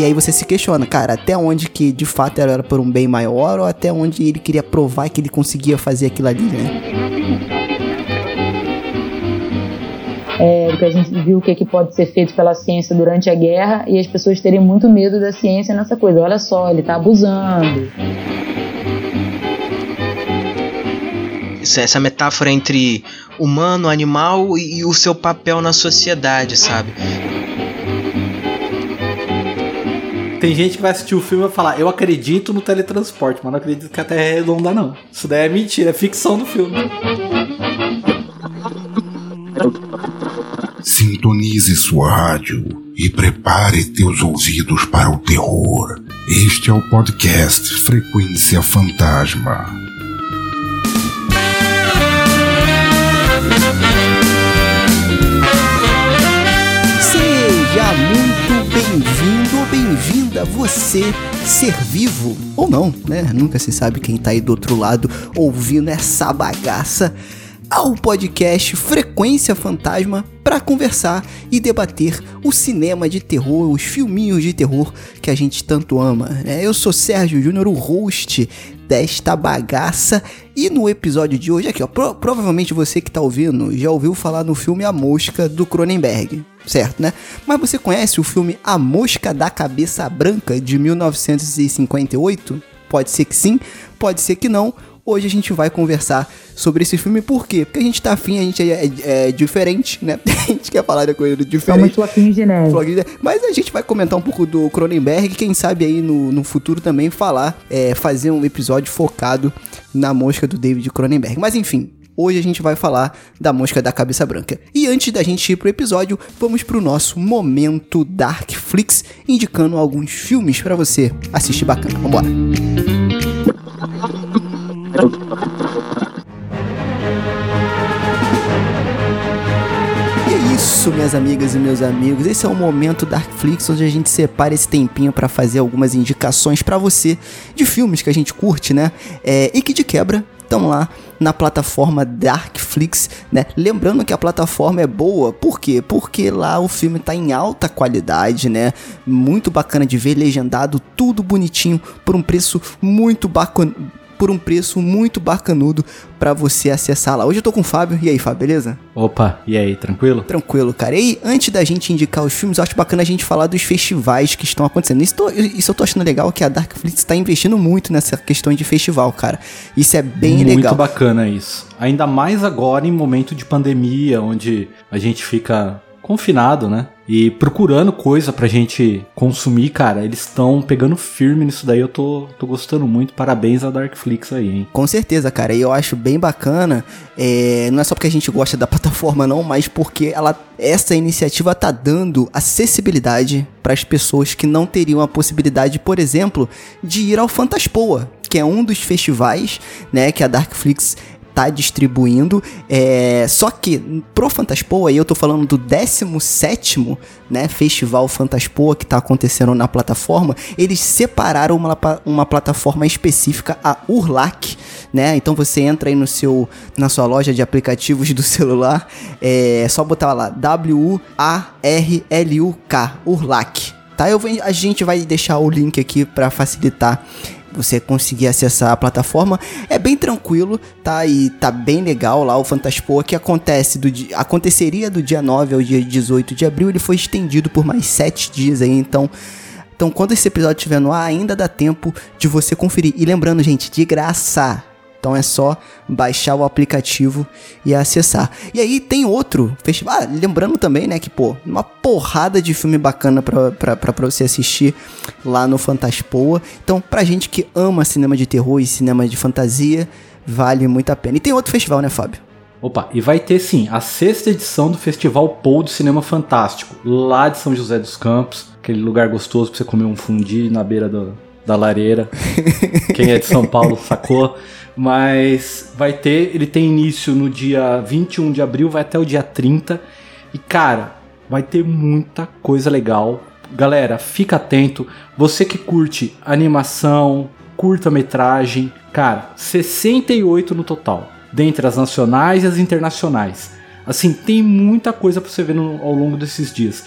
E aí você se questiona, cara, até onde que de fato era por um bem maior ou até onde ele queria provar que ele conseguia fazer aquilo ali, né? É, que a gente viu o que, que pode ser feito pela ciência durante a guerra e as pessoas terem muito medo da ciência nessa coisa. Olha só, ele está abusando. essa metáfora entre humano, animal e, e o seu papel na sociedade, sabe? Tem gente que vai assistir o filme e vai falar: Eu acredito no teletransporte, mas não acredito que a Terra é redonda, não. Isso daí é mentira, é ficção do filme. Sintonize sua rádio e prepare teus ouvidos para o terror. Este é o podcast Frequência Fantasma. Você, ser vivo ou não, né? Nunca se sabe quem tá aí do outro lado ouvindo essa bagaça ao podcast Frequência Fantasma para conversar e debater o cinema de terror, os filminhos de terror que a gente tanto ama. Né? Eu sou Sérgio Júnior, o host desta bagaça. E no episódio de hoje, aqui, ó, pro, provavelmente você que está ouvindo já ouviu falar no filme A Mosca do Cronenberg, certo, né? Mas você conhece o filme A Mosca da Cabeça Branca de 1958? Pode ser que sim, pode ser que não. Hoje a gente vai conversar sobre esse filme, por quê? Porque a gente tá afim, a gente é, é, é diferente, né? A gente quer falar de coisa diferente. Somos de neve. Mas a gente vai comentar um pouco do Cronenberg, quem sabe aí no, no futuro também falar, é, fazer um episódio focado na mosca do David Cronenberg. Mas enfim, Hoje a gente vai falar da mosca da cabeça branca. E antes da gente ir pro episódio, vamos pro nosso momento Darkflix, indicando alguns filmes para você assistir bacana. Vambora! É isso, minhas amigas e meus amigos. Esse é o momento Darkflix onde a gente separa esse tempinho para fazer algumas indicações para você de filmes que a gente curte, né? É, e que de quebra estão lá na plataforma Darkflix, né? Lembrando que a plataforma é boa, por quê? Porque lá o filme tá em alta qualidade, né? Muito bacana de ver, legendado, tudo bonitinho, por um preço muito bacana por um preço muito bacanudo para você acessar lá. Hoje eu tô com o Fábio. E aí, Fábio, beleza? Opa, e aí, tranquilo? Tranquilo, cara. E antes da gente indicar os filmes, eu acho bacana a gente falar dos festivais que estão acontecendo. Isso, tô, isso eu tô achando legal que a Darkflix tá investindo muito nessa questão de festival, cara. Isso é bem muito legal. Muito bacana isso. Ainda mais agora em momento de pandemia, onde a gente fica confinado, né? E procurando coisa pra gente consumir, cara, eles estão pegando firme nisso daí. Eu tô, tô gostando muito. Parabéns a Darkflix aí, hein? Com certeza, cara. E eu acho bem bacana. É, não é só porque a gente gosta da plataforma, não, mas porque ela, essa iniciativa tá dando acessibilidade para as pessoas que não teriam a possibilidade, por exemplo, de ir ao Fantaspoa, que é um dos festivais, né, que a Darkflix tá distribuindo. É, só que pro Fantaspoa, e eu tô falando do 17 né, Festival Fantaspoa que tá acontecendo na plataforma, eles separaram uma, uma plataforma específica, a Urlac, né? Então você entra aí no seu, na sua loja de aplicativos do celular, é só botar lá W-A-R-L-U-K, Urlac. Tá, eu, a gente vai deixar o link aqui para facilitar você conseguir acessar a plataforma. É bem tranquilo, tá? E tá bem legal lá o Fantaspoa que acontece do aconteceria do dia 9 ao dia 18 de abril, ele foi estendido por mais 7 dias aí, então então, quando esse episódio estiver no ar, ainda dá tempo de você conferir. E lembrando, gente, de graça. Então é só baixar o aplicativo e acessar. E aí tem outro festival. Ah, lembrando também, né, que, pô, uma porrada de filme bacana pra, pra, pra, você assistir lá no Fantaspoa. Então, pra gente que ama cinema de terror e cinema de fantasia, vale muito a pena. E tem outro festival, né, Fábio? Opa, e vai ter sim a sexta edição do Festival Pou do Cinema Fantástico, lá de São José dos Campos, aquele lugar gostoso pra você comer um fundi na beira do, da lareira. Quem é de São Paulo sacou. Mas vai ter, ele tem início no dia 21 de abril, vai até o dia 30. E cara, vai ter muita coisa legal. Galera, fica atento. Você que curte animação, curta-metragem, cara, 68 no total, dentre as nacionais e as internacionais. Assim, tem muita coisa para você ver no, ao longo desses dias.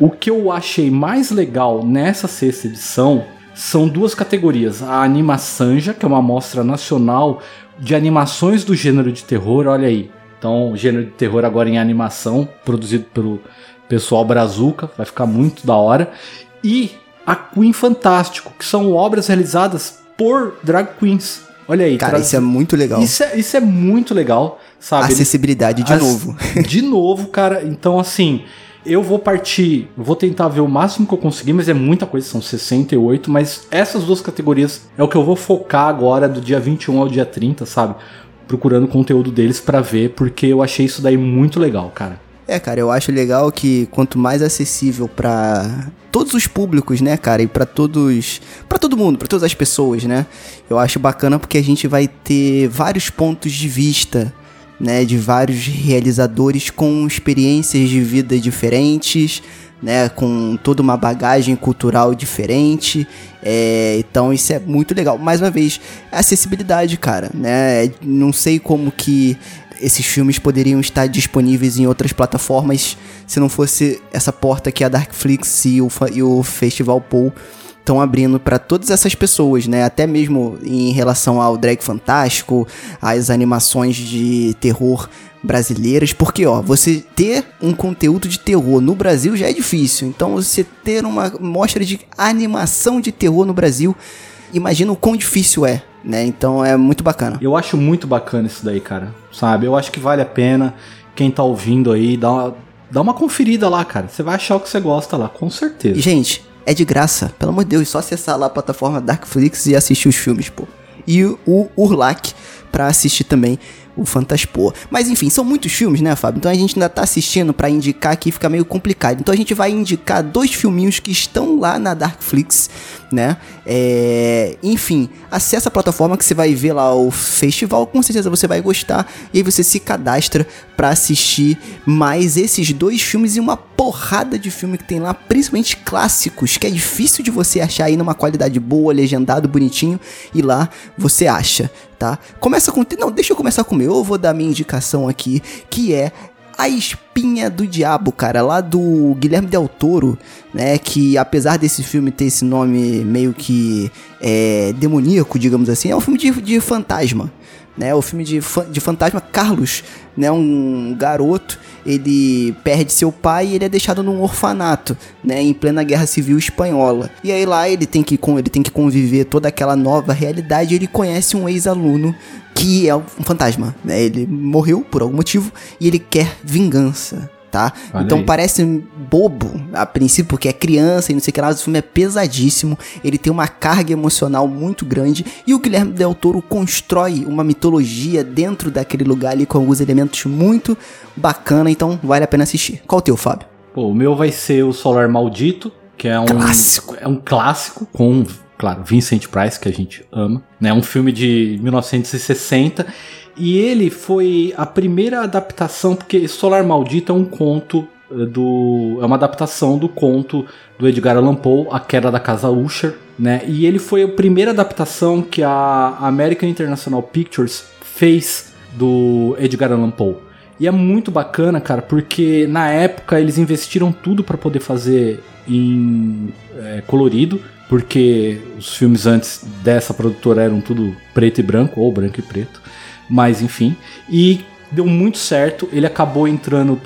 O que eu achei mais legal nessa sexta edição são duas categorias. A Animaçanja, que é uma amostra nacional de animações do gênero de terror, olha aí. Então, gênero de terror agora em animação, produzido pelo pessoal Brazuca, vai ficar muito da hora. E a Queen Fantástico, que são obras realizadas por drag queens. Olha aí. Cara, isso é muito legal. isso é, isso é muito legal, sabe? Acessibilidade de as- novo. De novo, cara. Então, assim, eu vou partir, vou tentar ver o máximo que eu conseguir, mas é muita coisa, são 68. Mas essas duas categorias é o que eu vou focar agora, do dia 21 ao dia 30, sabe? Procurando conteúdo deles pra ver, porque eu achei isso daí muito legal, cara. É, cara, eu acho legal que quanto mais acessível pra todos os públicos, né, cara, e pra todos, Pra todo mundo, pra todas as pessoas, né? Eu acho bacana porque a gente vai ter vários pontos de vista, né, de vários realizadores com experiências de vida diferentes, né, com toda uma bagagem cultural diferente. É, então isso é muito legal. Mais uma vez, acessibilidade, cara, né? Não sei como que esses filmes poderiam estar disponíveis em outras plataformas se não fosse essa porta que a Darkflix e o, e o Festival Pool estão abrindo para todas essas pessoas, né? Até mesmo em relação ao drag fantástico, às animações de terror brasileiras, porque ó, você ter um conteúdo de terror no Brasil já é difícil. Então você ter uma mostra de animação de terror no Brasil, imagina o quão difícil é, né? Então é muito bacana. Eu acho muito bacana isso daí, cara. Sabe? Eu acho que vale a pena. Quem tá ouvindo aí, dá uma, dá uma conferida lá, cara. Você vai achar o que você gosta lá, com certeza. E, gente, é de graça, pelo amor de Deus, só acessar lá a plataforma Darkflix e assistir os filmes, pô. E o Urlac pra assistir também o Fantaspoa. Mas enfim, são muitos filmes, né, Fábio? Então a gente ainda tá assistindo pra indicar aqui, fica meio complicado. Então a gente vai indicar dois filminhos que estão lá na Darkflix, né? É... Enfim, acessa a plataforma que você vai ver lá o festival, com certeza você vai gostar. E aí você se cadastra pra assistir mais esses dois filmes e uma porrada de filme que tem lá, principalmente clássicos, que é difícil de você achar aí numa qualidade boa, legendado, bonitinho, e lá você acha, tá? Começa com. Não, deixa eu começar com o meu, eu vou dar minha indicação aqui, que é. A Espinha do Diabo, cara, lá do Guilherme Del Toro, né? Que apesar desse filme ter esse nome meio que é, demoníaco, digamos assim, é um filme de, de fantasma, né? O filme de, de fantasma Carlos, né? Um garoto, ele perde seu pai e ele é deixado num orfanato, né? Em plena Guerra Civil Espanhola. E aí lá ele tem que, ele tem que conviver toda aquela nova realidade ele conhece um ex-aluno que é um fantasma, né? Ele morreu por algum motivo e ele quer vingança. Tá? Olha então aí. parece bobo a princípio, porque é criança e não sei o que lá, mas o filme é pesadíssimo, ele tem uma carga emocional muito grande e o Guilherme Del Toro constrói uma mitologia dentro daquele lugar ali com alguns elementos muito bacana, então vale a pena assistir. Qual o teu, Fábio? Pô, o meu vai ser o Solar Maldito, que é um Clássico. É um clássico com, claro, Vincent Price, que a gente ama, né? Um filme de 1960 e ele foi a primeira adaptação, porque Solar Maldito é um conto eh, do é uma adaptação do conto do Edgar Allan Poe, A Queda da Casa Usher, né? E ele foi a primeira adaptação que a American International Pictures fez do Edgar Allan Poe. E é muito bacana, cara, porque na época eles investiram tudo pra poder fazer em é, colorido, porque os filmes antes dessa produtora eram tudo preto e branco, ou branco e preto, mas enfim. E deu muito certo, ele acabou entrando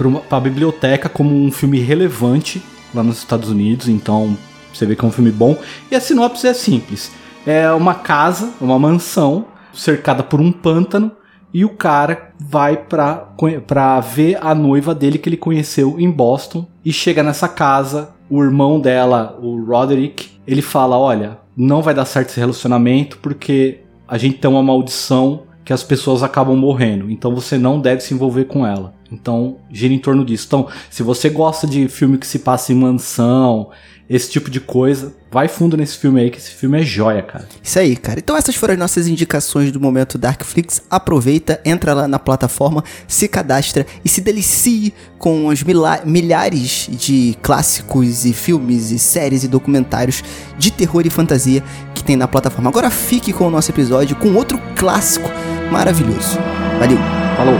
uma- pra biblioteca como um filme relevante lá nos Estados Unidos, então você vê que é um filme bom. E a sinopse é simples: é uma casa, uma mansão, cercada por um pântano, e o cara vai pra, pra ver a noiva dele que ele conheceu em Boston. E chega nessa casa, o irmão dela, o Roderick, ele fala: Olha, não vai dar certo esse relacionamento porque a gente tem uma maldição que as pessoas acabam morrendo. Então você não deve se envolver com ela. Então gira em torno disso. Então, se você gosta de filme que se passa em mansão, esse tipo de coisa, vai fundo nesse filme aí, que esse filme é joia, cara. Isso aí, cara. Então essas foram as nossas indicações do momento Darkflix. Aproveita, entra lá na plataforma, se cadastra e se delicie com os milhares de clássicos e filmes e séries e documentários de terror e fantasia que tem na plataforma. Agora fique com o nosso episódio com outro clássico maravilhoso. Valeu! Falou!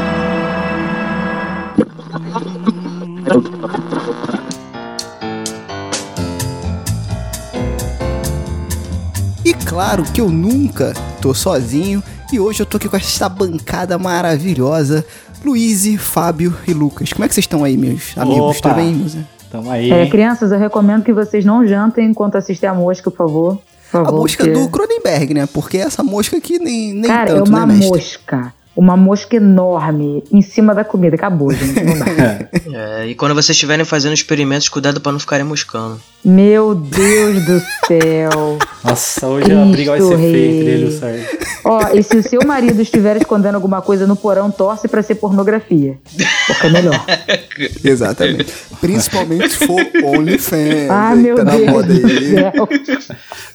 Claro que eu nunca tô sozinho e hoje eu tô aqui com esta bancada maravilhosa, Luiz, Fábio e Lucas. Como é que vocês estão aí, meus amigos? Opa. Tudo bem, Musa? Tamo aí. É, crianças, eu recomendo que vocês não jantem enquanto assistem a mosca, por favor. Por A favor, mosca porque- do Cronenberg, né? Porque essa mosca aqui nem, nem Cara, tanto, é uma né, mestre? mosca. Uma mosca enorme em cima da comida. Acabou, gente. Não dá. É, e quando vocês estiverem fazendo experimentos, cuidado pra não ficarem moscando. Meu Deus do céu. Nossa, hoje a briga vai ser Cristo feia Rei. entre ele e o Sérgio. Ó, e se o seu marido estiver escondendo alguma coisa no porão, torce pra ser pornografia. Porque é melhor. Exatamente. Principalmente se for OnlyFans. Ah, meu tá na Deus moda do aí. céu.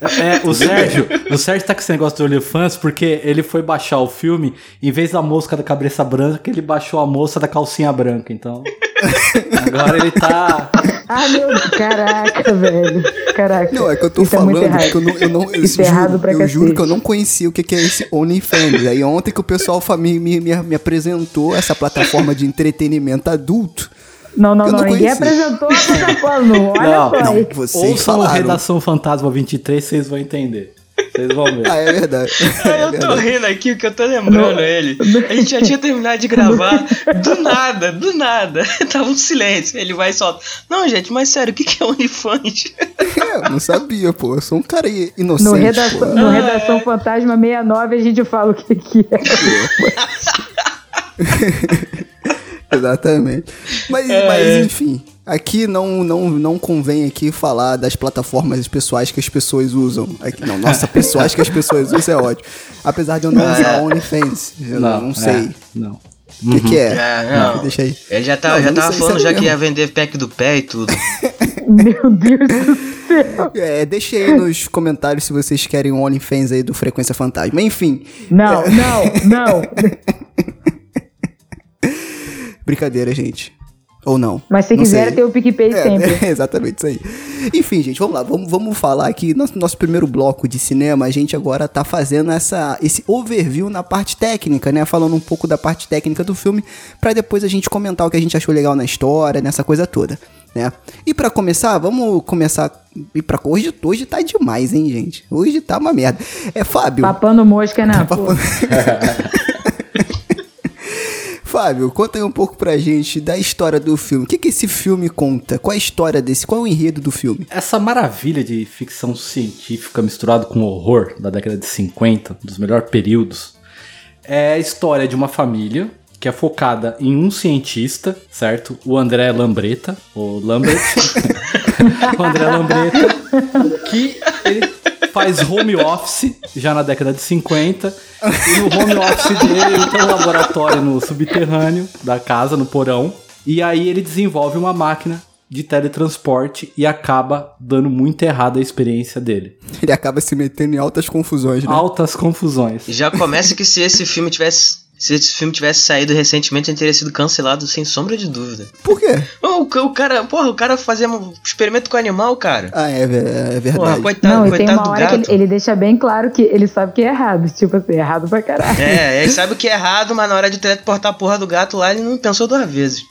É, o Sérgio, o Sérgio tá com esse negócio do OnlyFans porque ele foi baixar o filme, em vez da mosca da cabeça branca, ele baixou a moça da calcinha branca, então. Agora ele tá. Ah, meu. Caraca, velho. Caraca. Não, é que eu tô Isso é falando errado. que eu não, eu não eu Isso é errado juro, pra eu juro que eu não conhecia o que, que é esse OnlyFans. Aí ontem que o pessoal me, me, me, me apresentou essa plataforma de entretenimento adulto. Não, não, Eu não. não Ninguém apresentou a plataforma. Não, olha Não, só. não, vocês Ouçam falaram. Redação Fantasma 23, vocês vão entender. Vocês vão ver. Ah, é verdade. É eu tô verdade. rindo aqui porque eu tô lembrando ele. A gente já tinha terminado de gravar. Do nada, do nada. Tava um silêncio. Ele vai e solta. Não, gente, mas sério, o que que é OnlyFans? É, eu não sabia, pô. Eu sou um cara inocente. No pô. Redação, no Redação Fantasma 69 a gente fala o que, que é. Exatamente. Mas, É. mas enfim, aqui não, não, não convém aqui falar das plataformas pessoais que as pessoas usam. Aqui, não, nossa, pessoais que as pessoas usam é ótimo. Apesar de eu não usar OnlyFans, eu não, não sei. é, não. O que, que é? É, não. Deixa aí. Ele já, tá, Não, já não tava sei, falando já que ia vender pack do pé e tudo. Meu Deus do céu. É, deixa aí nos comentários se vocês querem um OnlyFans aí do Frequência Fantasma. Enfim, Não, não, não. Brincadeira, gente. Ou não. Mas se Não quiser, sei. tem o PicPay É, sempre. é, exatamente isso aí. Enfim, gente, vamos lá. Vamos, vamos falar aqui. Nosso, nosso primeiro bloco de cinema, a gente agora tá fazendo essa, esse overview na parte técnica, né? Falando um pouco da parte técnica do filme, pra depois a gente comentar o que a gente achou legal na história, nessa coisa toda, né? E pra começar, vamos começar. E pra, hoje, hoje tá demais, hein, gente? Hoje tá uma merda. É, Fábio. Papando mosca, né? Pô. Fábio, conta aí um pouco pra gente da história do filme. O que, que esse filme conta? Qual a história desse? Qual é o enredo do filme? Essa maravilha de ficção científica misturado com horror da década de 50, dos melhores períodos, é a história de uma família que é focada em um cientista, certo? O André Lambreta, o Lambert. o André Lambreta, que ele faz home office já na década de 50. E no home office dele ele tem um laboratório no subterrâneo da casa, no porão. E aí ele desenvolve uma máquina de teletransporte e acaba dando muito errada a experiência dele. Ele acaba se metendo em altas confusões, né? Altas confusões. Já começa que se esse filme tivesse. Se esse filme tivesse saído recentemente, ele teria sido cancelado sem sombra de dúvida. Por quê? O, o cara, porra, o cara fazia um experimento com animal, cara. Ah, é, é verdade. Porra, coitado, Não, e tem coitado uma do hora que gato. ele, ele deixa bem claro que ele sabe que é errado. Tipo assim, errado pra caralho. É, ele sabe o que é errado, mas na hora de teleportar a porra do gato lá, ele não pensou duas vezes.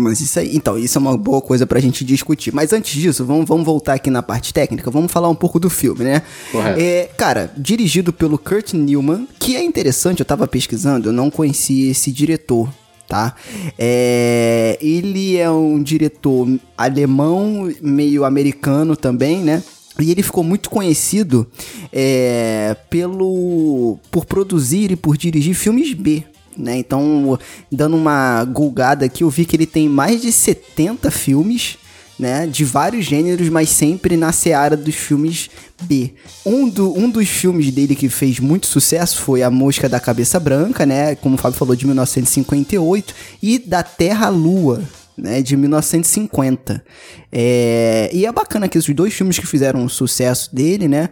Mas isso aí, então, isso é uma boa coisa pra gente discutir. Mas antes disso, vamos, vamos voltar aqui na parte técnica, vamos falar um pouco do filme, né? Correto. É, cara, dirigido pelo Kurt Newman, que é interessante, eu tava pesquisando, eu não conhecia esse diretor, tá? É, ele é um diretor alemão, meio americano também, né? E ele ficou muito conhecido é, pelo por produzir e por dirigir filmes B. Né? Então, dando uma gulgada aqui, eu vi que ele tem mais de 70 filmes né, de vários gêneros, mas sempre na seara dos filmes B. Um, do, um dos filmes dele que fez muito sucesso foi A Mosca da Cabeça Branca, né, como o Fábio falou, de 1958, e Da Terra à Lua, né, de 1950. É, e é bacana que esses dois filmes que fizeram sucesso dele, né,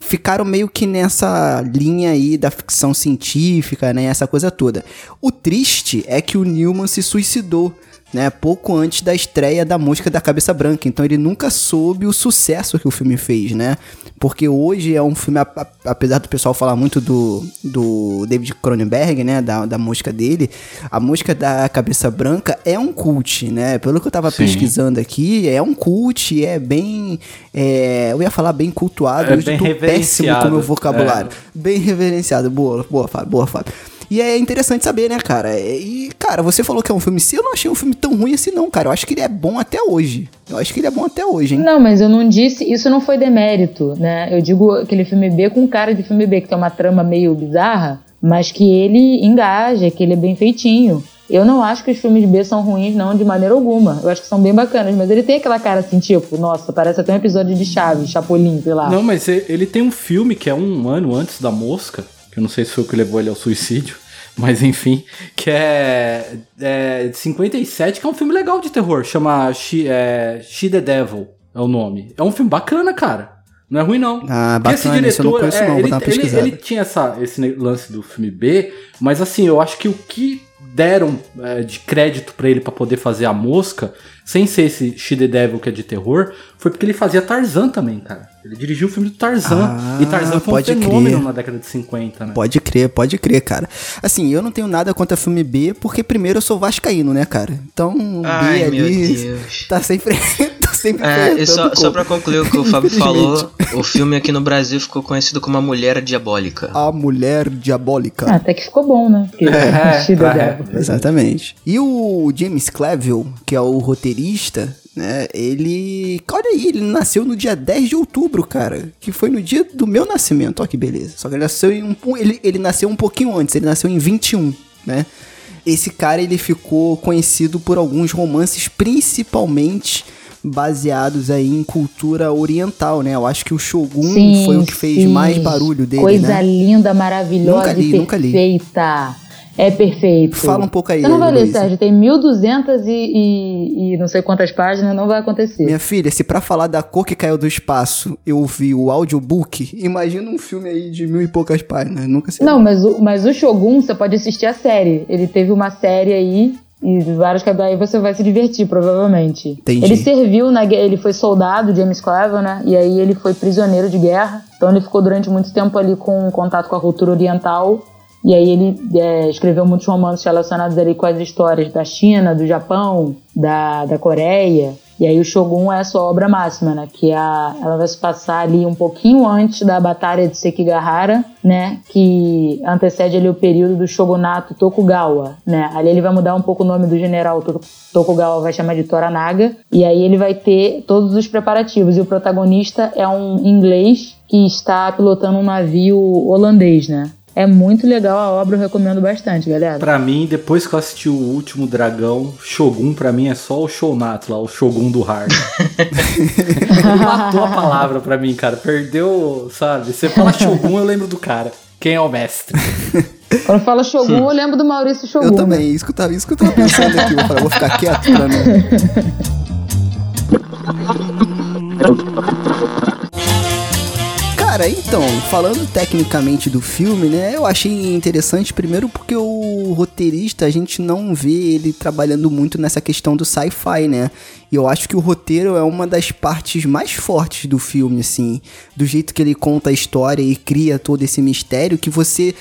ficaram meio que nessa linha aí da ficção científica, né, essa coisa toda. O triste é que o Newman se suicidou né? Pouco antes da estreia da Mosca da Cabeça Branca. Então ele nunca soube o sucesso que o filme fez, né? Porque hoje é um filme, apesar do pessoal falar muito do, do David Cronenberg, né? Da, da mosca dele, a Mosca da Cabeça Branca é um cult, né? Pelo que eu tava Sim. pesquisando aqui, é um cult, é bem. É, eu ia falar bem cultuado, é eu tô péssimo com o meu vocabulário. É. Bem reverenciado. Boa, boa, Fábio, boa, Fábio. E é interessante saber, né, cara? E, cara, você falou que é um filme sim, eu não achei um filme tão ruim assim, não, cara. Eu acho que ele é bom até hoje. Eu acho que ele é bom até hoje, hein? Não, mas eu não disse, isso não foi demérito, né? Eu digo aquele filme B com cara de filme B, que tem uma trama meio bizarra, mas que ele engaja, que ele é bem feitinho. Eu não acho que os filmes B são ruins, não, de maneira alguma. Eu acho que são bem bacanas, mas ele tem aquela cara assim, tipo, nossa, parece até um episódio de Chaves, Chapolin, sei lá. Não, mas ele tem um filme que é um ano antes da Mosca, que eu não sei se foi o que levou ele ao suicídio, mas enfim, que é, é de 57, que é um filme legal de terror, chama She, é, She the Devil, é o nome. É um filme bacana, cara. Não é ruim, não. Ah, bacana, esse diretor, eu não conheço, é, não, ele, ele, ele, tinha essa, esse lance do filme B, mas assim, eu acho que o que deram é, de crédito para ele para poder fazer a mosca, sem ser esse She the Devil que é de terror, foi porque ele fazia Tarzan também, cara. Ele dirigiu o filme do Tarzan. Ah, e Tarzan foi um fenômeno crer. na década de 50, né? Pode crer, pode crer, cara. Assim, eu não tenho nada contra filme B, porque primeiro eu sou vascaíno, né, cara? Então, Ai, B ali tá sempre, tá sempre É, e só, só pra concluir o que o Fábio falou, o filme aqui no Brasil ficou conhecido como A Mulher Diabólica. A Mulher Diabólica. Ah, até que ficou bom, né? Porque é, é, é, exatamente. E o James Clavell, que é o roteirista, né? Ele. Olha aí, ele nasceu no dia 10 de outubro, cara. Que foi no dia do meu nascimento. Olha que beleza. Só que ele nasceu em um. Ele, ele nasceu um pouquinho antes, ele nasceu em 21, né? Esse cara ele ficou conhecido por alguns romances, principalmente baseados aí em cultura oriental, né? Eu acho que o Shogun sim, foi o que fez sim. mais barulho dele, Coisa né? linda, maravilhosa nunca li, e perfeita. Nunca li. É perfeito. Fala um pouco aí. Você não vai ler, Sérgio. Tem 1.200 e, e, e, não sei quantas páginas, não vai acontecer. Minha filha, se pra falar da cor que caiu do espaço eu vi o audiobook, imagina um filme aí de mil e poucas páginas. Nunca sei. Não, mas o, mas o Shogun, você pode assistir a série. Ele teve uma série aí e vários capítulos aí você vai se divertir, provavelmente. Entendi. Ele serviu na ele foi soldado, James Cleveland, né? E aí ele foi prisioneiro de guerra. Então ele ficou durante muito tempo ali com contato com a cultura oriental e aí ele é, escreveu muitos romances relacionados ali com as histórias da China, do Japão, da, da Coreia. E aí o Shogun é a sua obra máxima, né? Que é a, ela vai se passar ali um pouquinho antes da Batalha de Sekigahara, né? Que antecede ali o período do Shogunato Tokugawa, né? Ali ele vai mudar um pouco o nome do general Tokugawa, vai chamar de Toranaga. E aí ele vai ter todos os preparativos. E o protagonista é um inglês que está pilotando um navio holandês, né? É muito legal a obra, eu recomendo bastante, galera. Pra mim, depois que eu assisti o último Dragão, Shogun pra mim é só o Shounato lá, o Shogun do Hard. Ele matou a palavra pra mim, cara. Perdeu, sabe? Você fala Shogun, eu lembro do cara. Quem é o mestre? Quando fala Shogun, eu lembro do Maurício Shogun. Eu também, isso que eu tava, isso que eu tava pensando aqui. Eu vou ficar quieto pra não. Cara, então, falando tecnicamente do filme, né? Eu achei interessante primeiro porque o roteirista, a gente não vê ele trabalhando muito nessa questão do sci-fi, né? E eu acho que o roteiro é uma das partes mais fortes do filme, assim. Do jeito que ele conta a história e cria todo esse mistério que você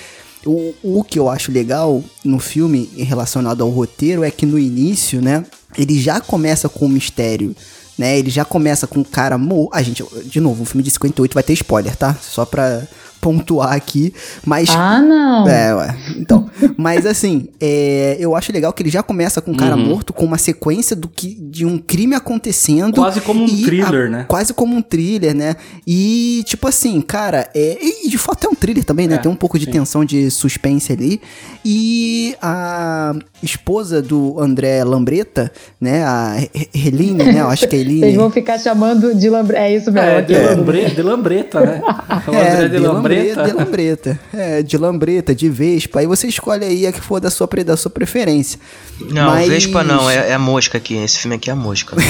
o, o que eu acho legal no filme relacionado ao roteiro é que no início, né, ele já começa com um mistério né? Ele já começa com o cara. Mo... A gente, de novo, um filme de 58 vai ter spoiler, tá? Só pra pontuar aqui, mas... Ah, não! É, ué. Então, mas assim, é, eu acho legal que ele já começa com um cara uhum. morto, com uma sequência do que, de um crime acontecendo. Quase como um thriller, a, né? Quase como um thriller, né? E, tipo assim, cara, é, e de fato é um thriller também, né? É, Tem um pouco de sim. tensão, de suspense ali. E a esposa do André Lambreta, né? A Heline, né? Eu acho que é Heline. Vocês vão ficar chamando de Lambreta. É isso mesmo. É, de, Lambre, de Lambreta, né? O é, de, de Lambreta. De Lambreta. É, de Lambreta, de Vespa. Aí você escolhe aí a que for da sua, da sua preferência. Não, Mas... Vespa não, é, é a mosca aqui. Esse filme aqui é a mosca.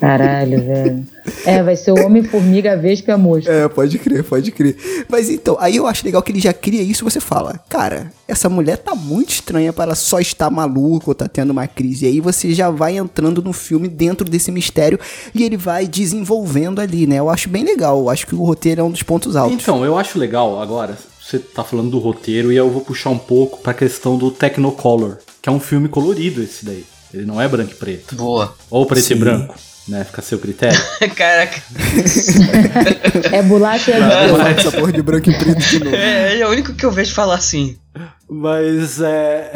Caralho, velho. É, vai ser o Homem-Formiga, a Vespa e a Mosca. É, pode crer, pode crer. Mas então, aí eu acho legal que ele já cria isso você fala, cara, essa mulher tá muito estranha para ela só estar maluca ou tá tendo uma crise. E aí você já vai entrando no filme dentro desse mistério e ele vai desenvolvendo ali, né? Eu acho bem legal, eu acho que o roteiro é um dos pontos altos. Então, eu acho legal agora, você tá falando do roteiro e eu vou puxar um pouco pra questão do Technicolor, que é um filme colorido esse daí. Ele não é branco e preto. Boa. Ou preto Sim. e branco né? Fica a seu critério. Caraca. é bolacha e é essa porra de branco e preto de novo. É, é o único que eu vejo falar assim. Mas é.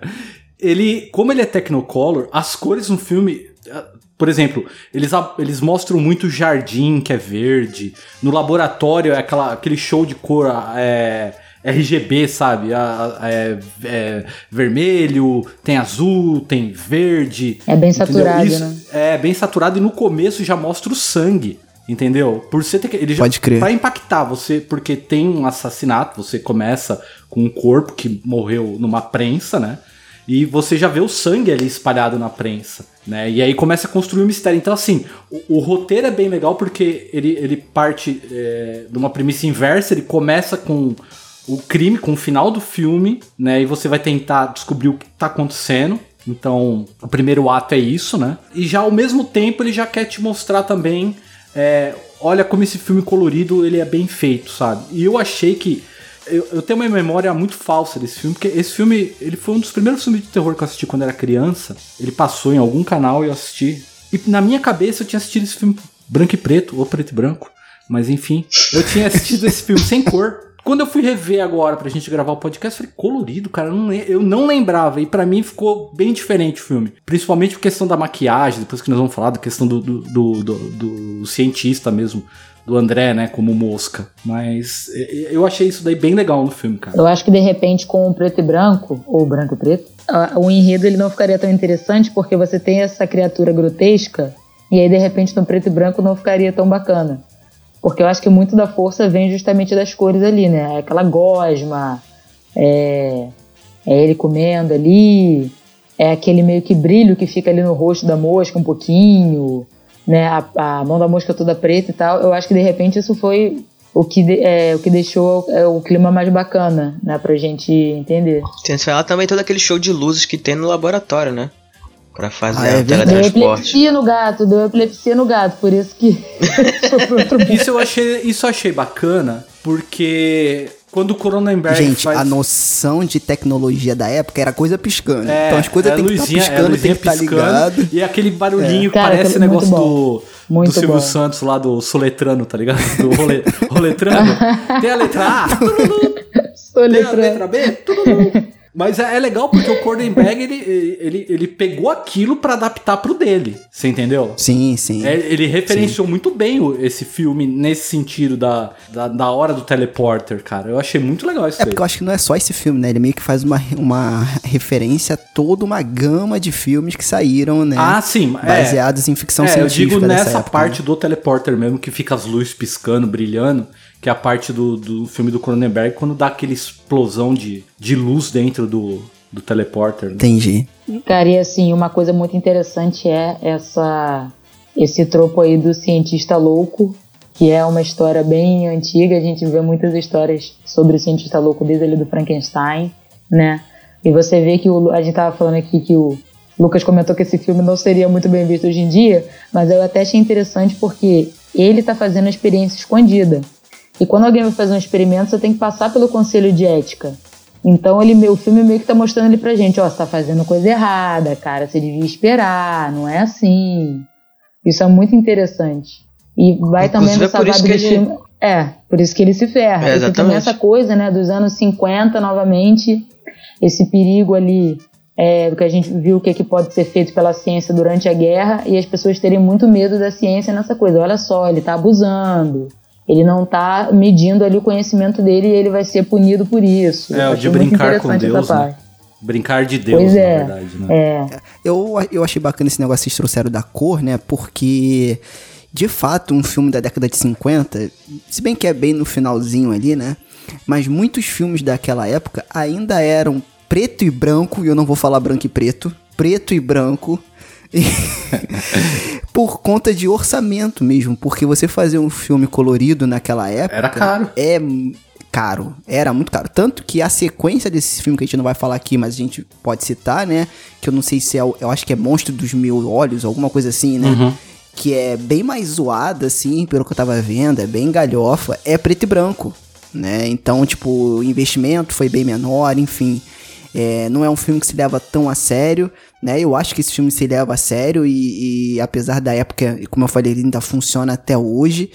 ele, como ele é Technicolor, as cores no filme. Por exemplo, eles, eles mostram muito jardim que é verde. No laboratório é aquela, aquele show de cor. É, RGB, sabe? A, a, é, é, vermelho, tem azul, tem verde. É bem saturado, Isso, né? É bem saturado e no começo já mostra o sangue. Entendeu? Por você ter que. Ele Pode já, crer. Pra impactar você, porque tem um assassinato, você começa com um corpo que morreu numa prensa, né? E você já vê o sangue ali espalhado na prensa, né? E aí começa a construir um mistério. Então, assim, o, o roteiro é bem legal porque ele, ele parte é, de uma premissa inversa, ele começa com o crime com o final do filme, né? E você vai tentar descobrir o que tá acontecendo. Então, o primeiro ato é isso, né? E já ao mesmo tempo ele já quer te mostrar também, é, olha como esse filme colorido ele é bem feito, sabe? E eu achei que eu, eu, tenho uma memória muito falsa desse filme, porque esse filme ele foi um dos primeiros filmes de terror que eu assisti quando era criança. Ele passou em algum canal e eu assisti. E na minha cabeça eu tinha assistido esse filme branco e preto, ou preto e branco. Mas enfim, eu tinha assistido esse filme sem cor. Quando eu fui rever agora pra gente gravar o podcast, falei, colorido, cara, eu não, eu não lembrava. E para mim ficou bem diferente o filme. Principalmente por questão da maquiagem, depois que nós vamos falar da questão do, do, do, do, do cientista mesmo do André, né, como mosca. Mas eu achei isso daí bem legal no filme, cara. Eu acho que de repente com o preto e branco, ou branco e preto, o enredo ele não ficaria tão interessante porque você tem essa criatura grotesca e aí de repente no preto e branco não ficaria tão bacana. Porque eu acho que muito da força vem justamente das cores ali, né? É aquela gosma, é, é ele comendo ali, é aquele meio que brilho que fica ali no rosto da mosca um pouquinho, né? A, a mão da mosca toda preta e tal. Eu acho que de repente isso foi o que, é, o que deixou é, o clima mais bacana, né? Pra gente entender. Tem que falar também todo aquele show de luzes que tem no laboratório, né? Pra fazer ah, é o teletransporte. Deu epilepsia no gato, deu epilepsia no gato, por isso que. isso eu achei, isso eu achei bacana, porque quando o Cronenberg Gente, faz... a noção de tecnologia da época era coisa piscando. É, então as coisas é tem luzinha, que estar tá piscando, é tem que estar tá ligado. E aquele barulhinho é. que Cara, parece negócio do, do Silvio bom. Santos lá do Soletrano, tá ligado? Do role, Roletrano. tem a letra A, tem a letra B, mas é, é, legal porque o Cronenberg, ele, ele, ele pegou aquilo para adaptar pro dele, você entendeu? Sim, sim. É, ele referenciou sim. muito bem o, esse filme nesse sentido da, da, da, hora do teleporter, cara. Eu achei muito legal isso É aí. porque eu acho que não é só esse filme, né? Ele meio que faz uma, uma referência a toda uma gama de filmes que saíram, né? Ah, sim. É. Baseados é, em ficção científica. Eu digo nessa época, parte né? do teleporter mesmo, que fica as luzes piscando, brilhando que é a parte do, do filme do Cronenberg, quando dá aquela explosão de, de luz dentro do, do teleporter. Né? Entendi. Cara, e assim, uma coisa muito interessante é essa esse tropo aí do cientista louco, que é uma história bem antiga, a gente vê muitas histórias sobre o cientista louco desde ali do Frankenstein, né? E você vê que o, a gente tava falando aqui que o Lucas comentou que esse filme não seria muito bem visto hoje em dia, mas eu até achei interessante porque ele tá fazendo a experiência escondida. E quando alguém vai fazer um experimento, você tem que passar pelo conselho de ética. Então ele, o filme meio que tá mostrando ali pra gente, ó, você tá fazendo coisa errada, cara, você devia esperar, não é assim. Isso é muito interessante. E vai também é nessa vibe do ele... filme. É, por isso que ele se ferra. É, exatamente. essa coisa, né, dos anos 50 novamente, esse perigo ali é, do que a gente viu o que, é que pode ser feito pela ciência durante a guerra e as pessoas terem muito medo da ciência nessa coisa. Olha só, ele tá abusando. Ele não está medindo ali o conhecimento dele e ele vai ser punido por isso. É, o de brincar com Deus, né? Brincar de Deus, pois é, na verdade, né? É. Eu, eu achei bacana esse negócio que vocês trouxeram da cor, né? Porque, de fato, um filme da década de 50, se bem que é bem no finalzinho ali, né? Mas muitos filmes daquela época ainda eram preto e branco, e eu não vou falar branco e preto, preto e branco, por conta de orçamento mesmo, porque você fazer um filme colorido naquela época Era caro. é caro, era muito caro, tanto que a sequência desse filme que a gente não vai falar aqui, mas a gente pode citar, né, que eu não sei se é, eu acho que é Monstro dos Mil Olhos, alguma coisa assim, né? Uhum. Que é bem mais zoada, assim, pelo que eu tava vendo, é bem galhofa, é preto e branco, né? Então, tipo, o investimento foi bem menor, enfim. É, não é um filme que se leva tão a sério, né? Eu acho que esse filme se leva a sério e, e apesar da época, como eu falei, ele ainda funciona até hoje.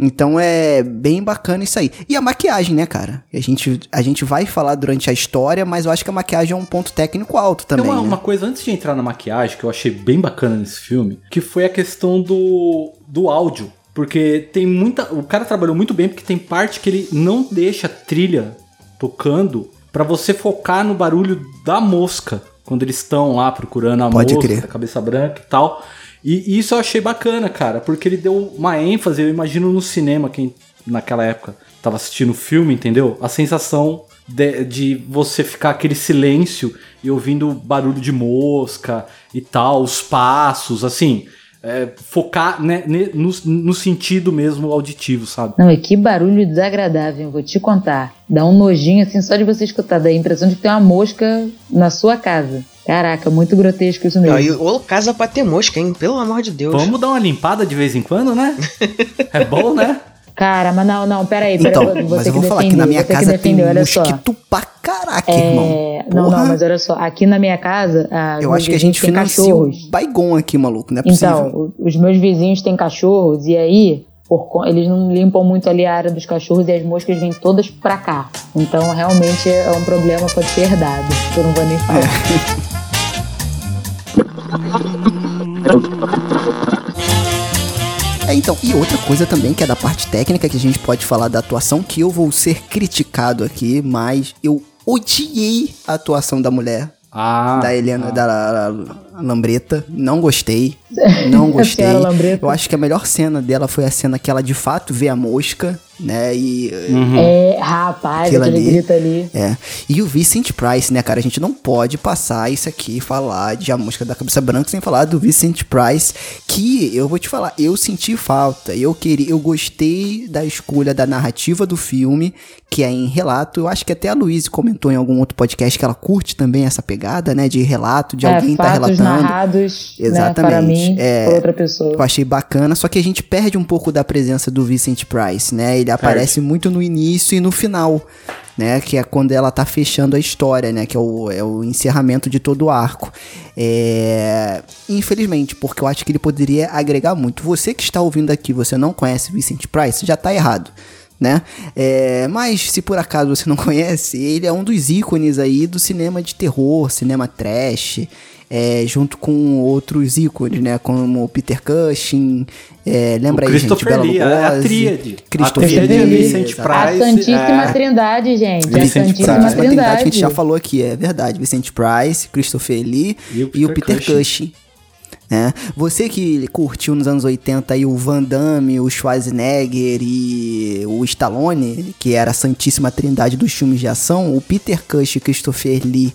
Então é bem bacana isso aí. E a maquiagem, né, cara? A gente, a gente vai falar durante a história, mas eu acho que a maquiagem é um ponto técnico alto também. Tem uma, né? uma coisa antes de entrar na maquiagem que eu achei bem bacana nesse filme, que foi a questão do, do áudio. Porque tem muita. O cara trabalhou muito bem porque tem parte que ele não deixa trilha tocando pra você focar no barulho da mosca. Quando eles estão lá procurando a Pode crer. da cabeça branca e tal. E isso eu achei bacana, cara, porque ele deu uma ênfase, eu imagino no cinema, quem naquela época tava assistindo o filme, entendeu? A sensação de, de você ficar aquele silêncio e ouvindo barulho de mosca e tal, os passos, assim, é, focar né, no, no sentido mesmo auditivo, sabe? Não, e que barulho desagradável, eu vou te contar. Dá um nojinho assim só de você escutar. Dá a impressão de que tem uma mosca na sua casa. Caraca, muito grotesco isso mesmo. Aí, ô, casa pra ter mosca, hein? Pelo amor de Deus. Vamos dar uma limpada de vez em quando, né? é bom, né? Cara, mas não, não, peraí, peraí. Então, mas eu vou que falar que defender, na minha que casa tem defender, olha só. mosquito pra caraca, É, irmão. não, Porra. não, mas olha só, aqui na minha casa, ah, Eu acho que a gente financia cachorros. o Baigon aqui, maluco, não é possível. Então, os meus vizinhos têm cachorros e aí por eles não limpam muito ali a área dos cachorros e as moscas vêm todas pra cá. Então, realmente é um problema, pode ser herdado. que Eu não vou nem falar. É, então, e outra coisa também que é da parte técnica que a gente pode falar da atuação, que eu vou ser criticado aqui, mas eu odiei a atuação da mulher, Ah, da Helena, ah. da La- Lambreta. Não gostei. Não gostei. Eu acho que a melhor cena dela foi a cena que ela de fato vê a mosca, né? E. Uhum. É, rapaz, aquele ali. grito ali. É. E o Vincent Price, né, cara? A gente não pode passar isso aqui e falar de A Mosca da Cabeça Branca sem falar do Vincent Price, que eu vou te falar, eu senti falta. Eu queria, eu gostei da escolha da narrativa do filme, que é em relato. Eu acho que até a Luíse comentou em algum outro podcast que ela curte também essa pegada, né, de relato, de é, alguém tá relatando. narrados né, Exatamente, para mim, é. por outra pessoa. Eu achei bacana, só que a gente perde um pouco da presença do Vincent Price, né? Ele aparece muito no início e no final, né? Que é quando ela tá fechando a história, né? Que é o, é o encerramento de todo o arco. É... Infelizmente, porque eu acho que ele poderia agregar muito. Você que está ouvindo aqui, você não conhece Vincent Price, já tá errado. Né? É, mas se por acaso você não conhece, ele é um dos ícones aí do cinema de terror, cinema trash, é, junto com outros ícones, né? Como o Peter Cushing, é, lembra O aí, gente? Christopher Bela Lee, é a Lugosi, tríade. Christopher A tríade é Lee, Vincent exato. A Price, Santíssima é. Trindade, gente. a Vincent Santíssima Price. Trindade. que a gente já falou aqui, é verdade. Vicente Price, Christopher Lee E o e o Peter Peter Cushing. Né? Você que curtiu nos anos 80 aí o Van Damme, o Schwarzenegger e o Stallone, que era a santíssima trindade dos filmes de ação, o Peter Cushing, Christopher Lee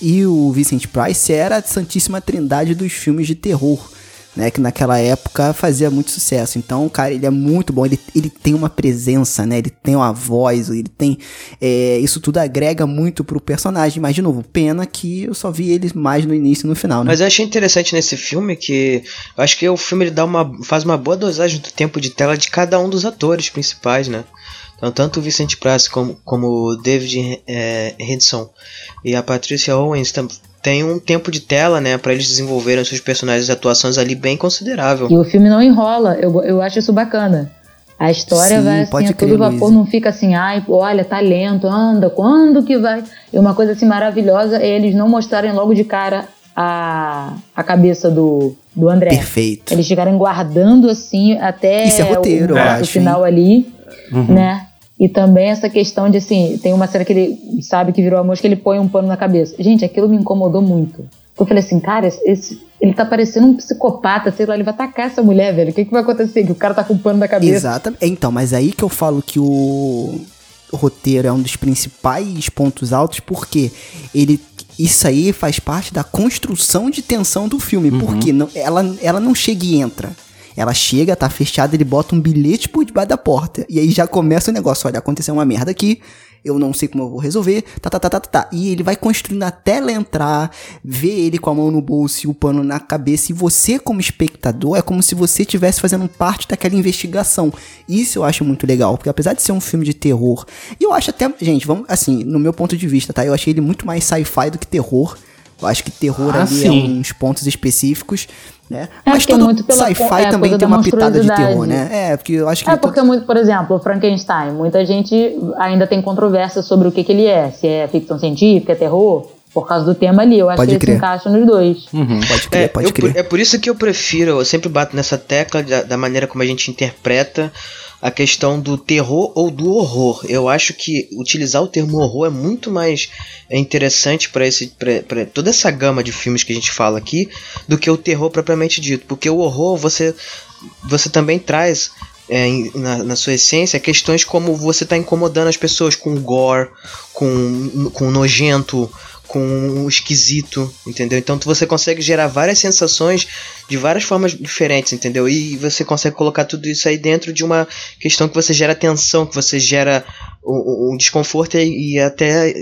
e o Vincent Price era a santíssima trindade dos filmes de terror. Né, que naquela época fazia muito sucesso. Então, cara, ele é muito bom. Ele, ele tem uma presença, né? Ele tem uma voz, ele tem. é, isso tudo agrega muito pro personagem. Mas, de novo, pena que eu só vi ele mais no início e no final, né? Mas eu achei interessante nesse filme que eu acho que o filme ele dá uma, faz uma boa dosagem do tempo de tela de cada um dos atores principais, né? Então, tanto o Vicente Price como, como o David é, Henson e a Patricia Owens tam- tem um tempo de tela, né, para eles desenvolverem os seus personagens e atuações ali bem considerável. E o filme não enrola, eu, eu acho isso bacana. A história Sim, vai assim, pode a crer, todo vapor, Luísa. não fica assim, ai, olha, tá lento, anda, quando que vai? E uma coisa assim maravilhosa é eles não mostrarem logo de cara a, a cabeça do, do André. Perfeito. Eles ficarem guardando assim até Isso é roteiro, o, o acho, final ali, né? E também essa questão de assim, tem uma cena que ele sabe que virou a mosca, ele põe um pano na cabeça. Gente, aquilo me incomodou muito. Eu falei assim, cara, esse, ele tá parecendo um psicopata, sei lá, ele vai atacar essa mulher, velho. O que, que vai acontecer? Que o cara tá com um pano na cabeça. Exatamente. Então, mas aí que eu falo que o roteiro é um dos principais pontos altos, porque ele, isso aí faz parte da construção de tensão do filme, Uhum. porque não, ela, ela não chega e entra. Ela chega, tá fechada, ele bota um bilhete por debaixo da porta. E aí já começa o negócio, olha, aconteceu uma merda aqui, eu não sei como eu vou resolver, tá, tá, tá, tá, tá, tá. E ele vai construindo até ela entrar, ver ele com a mão no bolso e o pano na cabeça. E você, como espectador, é como se você estivesse fazendo parte daquela investigação. Isso eu acho muito legal, porque apesar de ser um filme de terror, e eu acho até, gente, vamos, assim, no meu ponto de vista, tá? Eu achei ele muito mais sci-fi do que terror. Eu acho que terror Ah, ali é sim. uns pontos específicos, né? É, Mas é todo sci-fi é, também tem uma pitada de terror, né? É, porque eu acho que É porque muito, por exemplo, o Frankenstein, muita gente ainda tem controvérsia sobre o que, que ele é, se é ficção científica, é terror, por causa do tema ali. Eu acho Pode que ele se encaixa nos dois. Uhum. pode crer, É, pode eu- crer. é por isso que eu prefiro, eu sempre bato nessa tecla da, da maneira como a gente interpreta a questão do terror ou do horror. Eu acho que utilizar o termo horror é muito mais interessante para esse pra toda essa gama de filmes que a gente fala aqui do que o terror propriamente dito, porque o horror você você também traz é, na, na sua essência questões como você tá incomodando as pessoas com gore, com, com nojento, com esquisito, entendeu? Então você consegue gerar várias sensações de várias formas diferentes, entendeu? E você consegue colocar tudo isso aí dentro de uma questão que você gera tensão, que você gera um desconforto e, e até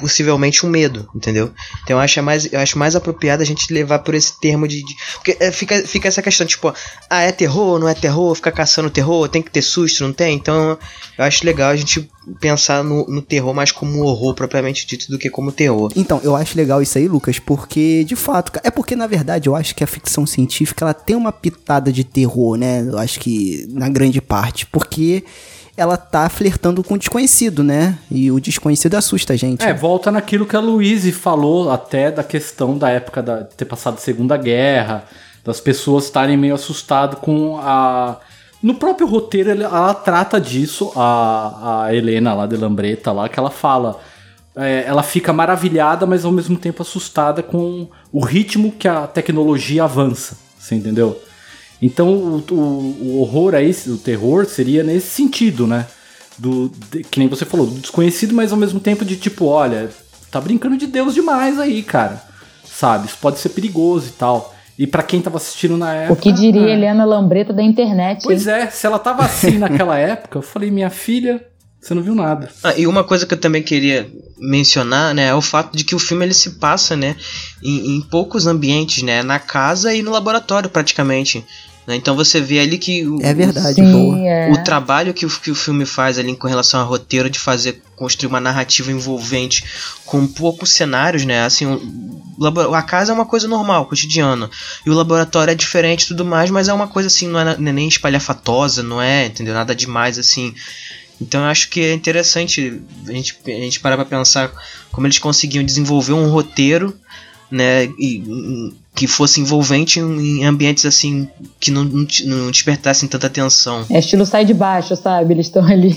possivelmente um medo, entendeu? Então eu acho mais, eu acho mais apropriado a gente levar por esse termo de, de- porque é, fica, fica essa questão tipo, ah, é terror, não é terror, fica caçando terror, tem que ter susto, não tem? Então eu acho legal a gente pensar no, no terror mais como horror propriamente dito do que como terror. Então, eu acho legal isso aí, Lucas, porque, de fato, é porque, na verdade, eu acho que a ficção científica, ela tem uma pitada de terror, né? Eu acho que, na grande parte, porque ela tá flertando com o desconhecido, né? E o desconhecido assusta a gente. É, volta naquilo que a Luíse falou até da questão da época da ter passado a Segunda Guerra, das pessoas estarem meio assustadas com a. No próprio roteiro, ela trata disso, a, a Helena lá de Lambreta, lá, que ela fala. é, ela fica maravilhada, mas ao mesmo tempo assustada com o ritmo que a tecnologia avança. Você entendeu? Então o, o- o horror aí, o terror, seria nesse sentido, né? Do, de- que nem você falou, do desconhecido, mas ao mesmo tempo de tipo, olha, tá brincando de Deus demais aí, cara. Sabe? Isso pode ser perigoso e tal. E pra quem tava assistindo na época. O que diria é. Helena Lambreta da internet? Pois hein? é, se ela tava assim naquela época, eu falei, minha filha, você não viu nada. Ah, e uma coisa que eu também queria mencionar, né, é o fato de que o filme ele se passa, né, em, em poucos ambientes, né, na casa e no laboratório praticamente. Né? Então você vê ali que o, É verdade, Sim, boa. é. o trabalho que o, que o filme faz ali com relação ao roteiro de fazer construir uma narrativa envolvente com poucos cenários, né? Assim, o a casa é uma coisa normal, cotidiana, e o laboratório é diferente e tudo mais, mas é uma coisa assim, não é, não é nem espalhafatosa, não é, entendeu? Nada demais assim. Então eu acho que é interessante a gente, a gente parar pra pensar como eles conseguiam desenvolver um roteiro, né, e, que fosse envolvente em, ambientes assim que não, não despertassem tanta atenção. É estilo sai de baixo, sabe? Eles estão ali.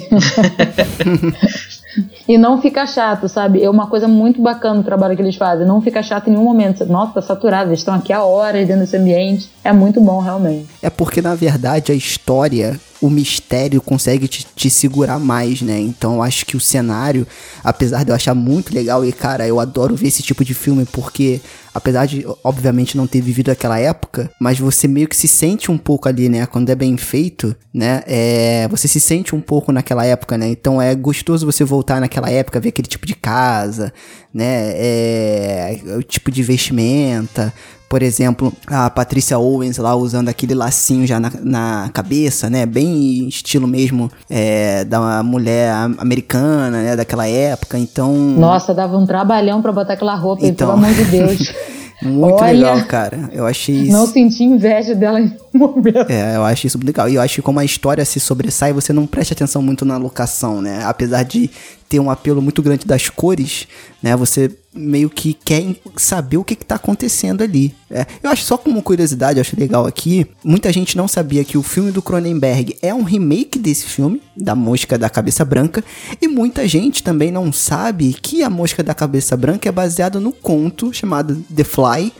e não fica chato, sabe? É uma coisa muito bacana o trabalho que eles fazem. Não fica chato em nenhum momento. Nossa, tá saturado. Eles estão aqui há horas dentro desse ambiente. É muito bom, realmente. É porque, na verdade, a história, o mistério consegue te, te segurar mais, né? Então eu acho que o cenário, apesar de eu achar muito legal, e cara, eu adoro ver esse tipo de filme porque, apesar de, obviamente, não ter vivido aquela época, mas você meio que se sente um pouco ali, né? Quando é bem feito, né? É, você se sente um pouco naquela época, né? Então é gostoso você voltar naquela época, ver aquele tipo de casa, né? É, o tipo de vestimenta. Por exemplo, a Patrícia Owens lá usando aquele lacinho já na, na cabeça, né? Bem estilo mesmo é, da mulher am- americana, né? Daquela época. Então. Nossa, dava um trabalhão pra botar aquela roupa, Então. pelo amor de Deus. Muito Olha, legal, cara. Eu achei isso. Não senti inveja dela em momento. É, eu acho isso legal. E eu acho que como a história se sobressai, você não presta atenção muito na locação, né? Apesar de ter um apelo muito grande das cores, né? Você meio que quer saber o que, que tá acontecendo ali. É, eu acho só como curiosidade, acho legal aqui, muita gente não sabia que o filme do Cronenberg é um remake desse filme, da Mosca da Cabeça Branca, e muita gente também não sabe que a Mosca da Cabeça Branca é baseado no conto chamado The Fly,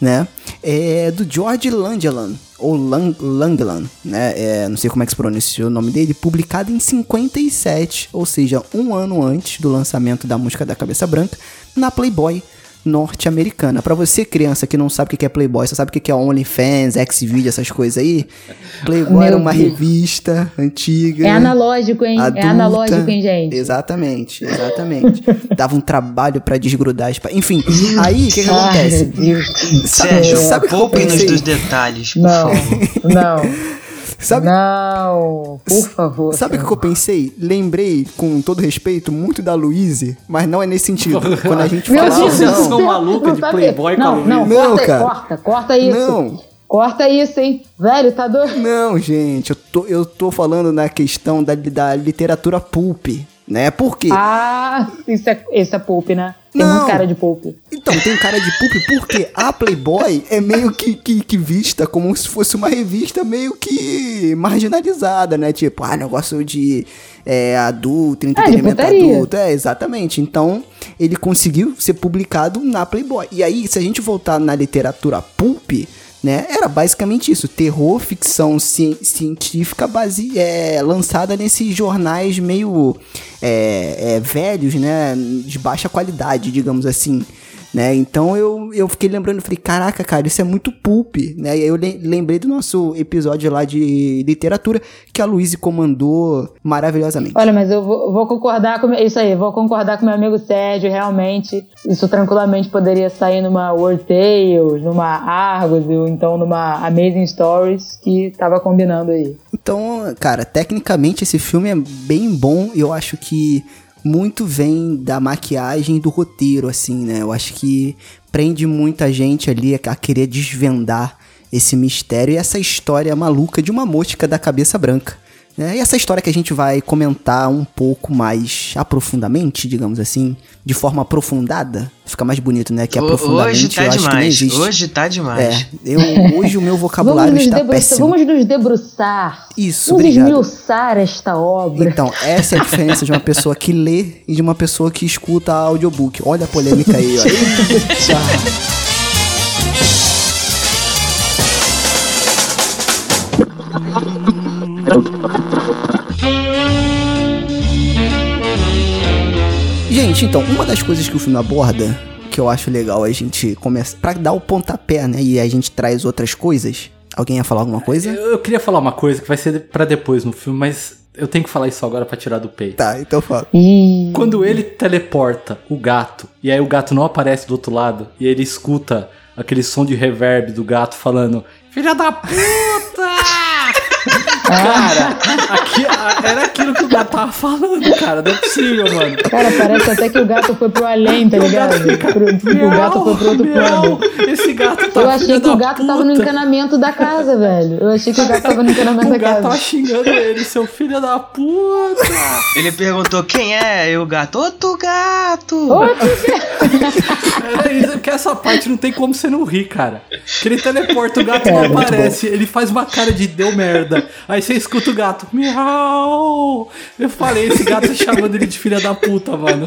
né? É do George Langeland, ou Lang Langland, né? É, não sei como é que se pronuncia o nome dele, publicado em 57, ou seja, um ano antes do lançamento da Música da Cabeça Branca, na Playboy, norte-americana. Pra você, criança, que não sabe o que é Playboy, só sabe o que é OnlyFans, Xvideo, essas coisas aí, Playboy Meu era uma Deus. revista antiga. É analógico, hein? adulta. É analógico, hein, gente? Exatamente, exatamente. Dava um trabalho pra desgrudar Enfim, aí, o que, que acontece? Deus. Sabe, Sérgio, sabe pensei? dos detalhes, por Não, favor. não, Sabe, não, por favor. Sabe o que eu pensei? Lembrei, com todo respeito, muito da Louise, mas não é nesse sentido. Quando a gente Meu fala. Associação não, maluca não de Playboy vendo? com a não, não. Não, corta, cara. corta, corta isso. Não. Corta isso, hein? Velho, tá doido? não, gente, eu tô, eu tô falando na questão da, da literatura pulp, né? Por quê? Ah, isso é, isso é pulp, né? Tem Não. muito cara de pulp. Então, tem cara de pulp porque a Playboy é meio que, que, que vista como se fosse uma revista meio que marginalizada, né? Tipo, ah, negócio de é, adulto, entretenimento putaria. adulto. É, exatamente. Então, ele conseguiu ser publicado na Playboy. E aí, se a gente voltar na literatura pulp, né? Era basicamente isso, terror, ficção ci- científica base, é, lançada nesses jornais meio é, é, velhos, né? De baixa qualidade, digamos assim. Né? Então eu, eu fiquei lembrando, falei, caraca, cara, isso é muito pulp, né? E aí eu le- lembrei do nosso episódio lá de literatura, que a Luíse comandou maravilhosamente. Olha, mas eu vou, vou concordar com isso aí, vou concordar com meu amigo Sérgio, realmente. Isso tranquilamente poderia sair numa World Tales, numa Argos, ou então numa Amazing Stories, que tava combinando aí. Então, cara, tecnicamente esse filme é bem bom. Eu acho que muito vem da maquiagem do roteiro, assim, né? Eu acho que prende muita gente ali a querer desvendar esse mistério e essa história maluca de uma mosca da cabeça branca. Né? E essa história que a gente vai comentar um pouco mais aprofundamente, digamos assim, de forma aprofundada. Fica mais bonito, né? Que aprofundamente Hoje tá eu acho que não demais. existe. Hoje tá demais. É, eu, hoje o meu vocabulário Vamos nos, está debruçar, péssimo. vamos nos debruçar. Isso, vamos obrigado. esmiuçar esta obra. Então, essa é a diferença de uma pessoa que lê e de uma pessoa que escuta audiobook. Olha a polêmica aí, ó. Eita. Gente, então, uma das coisas que o filme aborda, que eu acho legal a gente começa pra dar o pontapé, né, e a gente traz outras coisas. Alguém ia falar alguma coisa? Eu, eu queria falar uma coisa que vai ser pra depois no filme, mas eu tenho que falar isso agora pra tirar do peito. Tá, então fala. Quando ele teleporta o gato, e aí o gato não aparece do outro lado, e ele escuta aquele som de reverb do gato falando: Filha da puta! Cara, aqui, era aquilo que o gato tava falando, cara. Não é possível, mano. Cara, parece até que o gato foi pro além, tá ligado? Pro- o gato foi pro outro Miau, plano. Esse gato tá Eu achei que o gato tava no puta. encanamento da casa, velho. Eu achei que o gato tava no encanamento O da gato tava casa. xingando ele, seu filho da puta. Ele perguntou quem é, e o gato, outro gato! É isso, que essa parte não tem como você não rir, cara. Que ele teleporta, o gato não É, muito aparece, ele faz uma cara de deu merda. Aí você escuta o gato, miau. Eu falei, esse gato tá chamando ele de filha da puta, mano.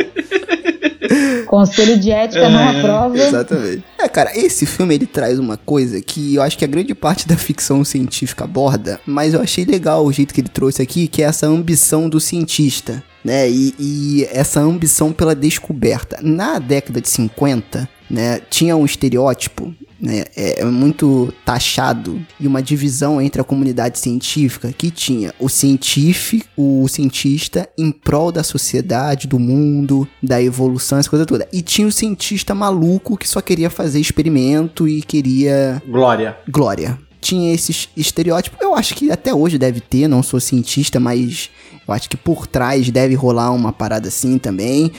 Conselho de ética não aprova. Exatamente. É, cara, esse filme ele traz uma coisa que eu acho que a grande parte da ficção científica aborda, mas eu achei legal o jeito que ele trouxe aqui, que é essa ambição do cientista, né? E, e essa ambição pela descoberta. Na década de 50, né, tinha um estereótipo né, é, é muito taxado e uma divisão entre a comunidade científica que tinha o científico, o cientista em prol da sociedade, do mundo, da evolução, essa coisa toda. E tinha o cientista maluco que só queria fazer experimento e queria Glória. glória. Tinha esse estereótipo. Eu acho que até hoje deve ter, não sou cientista, mas eu acho que por trás deve rolar uma parada assim também.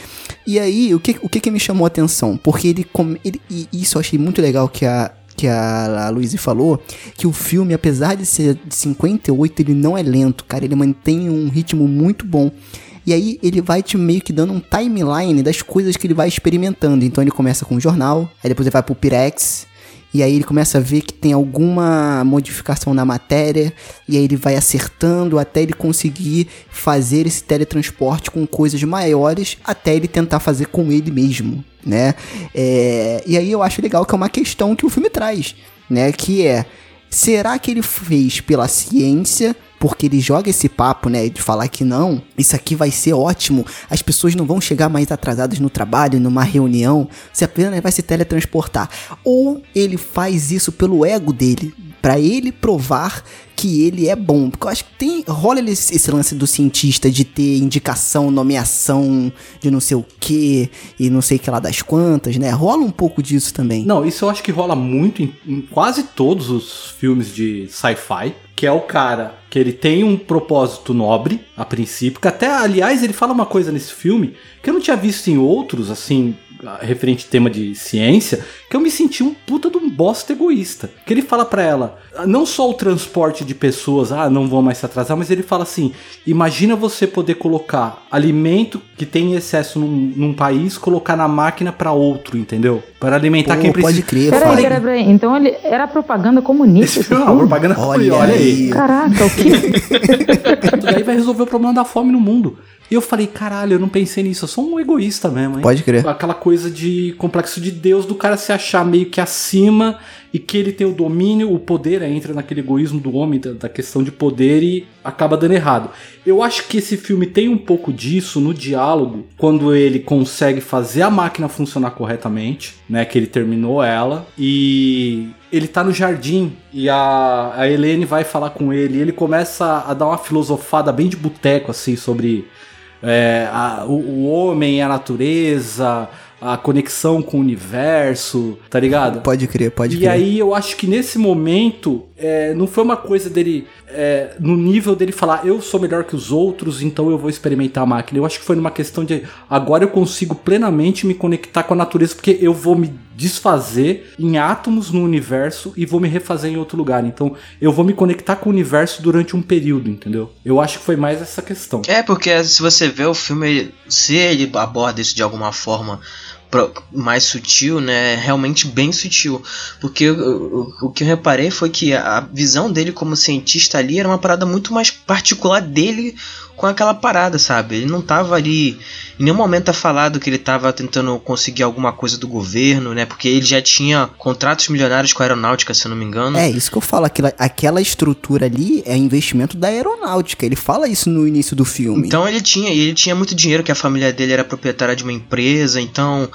E aí, o que, o que, que me chamou a atenção? Porque ele, ele. E isso eu achei muito legal que a. Que a, a falou, que o filme, apesar de ser de 58, ele não é lento, cara. Ele mantém um ritmo muito bom. E aí ele vai te meio que dando um timeline das coisas que ele vai experimentando. Então ele começa com o jornal, aí depois ele vai pro Pirex, e aí ele começa a ver que tem alguma modificação na matéria, e aí ele vai acertando até ele conseguir fazer esse teletransporte com coisas maiores, até ele tentar fazer com ele mesmo, né? É, e aí eu acho legal que é uma questão que o filme traz, né? Que é, será que ele fez pela ciência, porque ele joga esse papo, né, de falar que não, isso aqui vai ser ótimo, as pessoas não vão chegar mais atrasadas no trabalho, numa reunião, você apenas vai se teletransportar. Ou ele faz isso pelo ego dele, para ele provar que ele é bom. Porque eu acho que tem. rola esse, lance do cientista de ter indicação, nomeação de não sei o que e não sei que lá das quantas, né? Rola um pouco disso também. Não, isso eu acho que rola muito em, em quase todos os filmes de sci-fi. Que é o cara que ele tem um propósito nobre, a princípio. Que até, aliás, ele fala uma coisa nesse filme que eu não tinha visto em outros, assim, referente tema de ciência, que eu me senti um puta de um bosta egoísta. Que ele fala para ela, não só o transporte de pessoas, ah, não vão mais se atrasar, mas ele fala assim: imagina você poder colocar alimento que tem excesso num, num país, colocar na máquina para outro, entendeu? Para alimentar Pô, quem precisa. Pode crer, Peraí, peraí, peraí. Então ele era propaganda comunista. Esse filme é propaganda Olha olha aí. aí. Caraca, o que? E aí vai resolver o problema da fome no mundo. E eu falei, caralho, eu não pensei nisso, eu sou um egoísta mesmo, hein? Pode crer. Aquela coisa de complexo de Deus, do cara se achar meio que acima e que ele tem o domínio, o poder, entra naquele egoísmo do homem, da, da questão de poder e acaba dando errado. Eu acho que esse filme tem um pouco disso no diálogo, quando ele consegue fazer a máquina funcionar corretamente, né? Que ele terminou ela e ele tá no jardim e a, a Helene vai falar com ele e ele começa a dar uma filosofada bem de boteco, assim, sobre é, a- o, o homem e a natureza, a conexão com o universo, tá ligado? Pode crer, pode e crer. aí eu acho que nesse momento é, não foi uma coisa dele é, no nível dele falar eu sou melhor que os outros, então eu vou experimentar a máquina. Eu acho que foi numa questão de agora eu consigo plenamente me conectar com a natureza porque eu vou me desfazer em átomos no universo e vou me refazer em outro lugar. Então eu vou me conectar com o universo durante um período, entendeu? Eu acho que foi mais essa questão. É, porque se você vê o filme, se ele aborda isso de alguma forma mais sutil, né, realmente bem sutil. Porque o- o que eu reparei foi que a visão dele como cientista ali era uma parada muito mais particular dele com aquela parada, sabe? Ele não tava ali. Em nenhum momento é falado que ele tava tentando conseguir alguma coisa do governo, né? Porque ele já tinha contratos milionários com a aeronáutica, se eu não me engano. É, isso que eu falo, aquela, aquela estrutura ali é investimento da aeronáutica. Ele fala isso no início do filme. Então ele tinha, e ele tinha muito dinheiro, que a família dele era proprietária de uma empresa, então,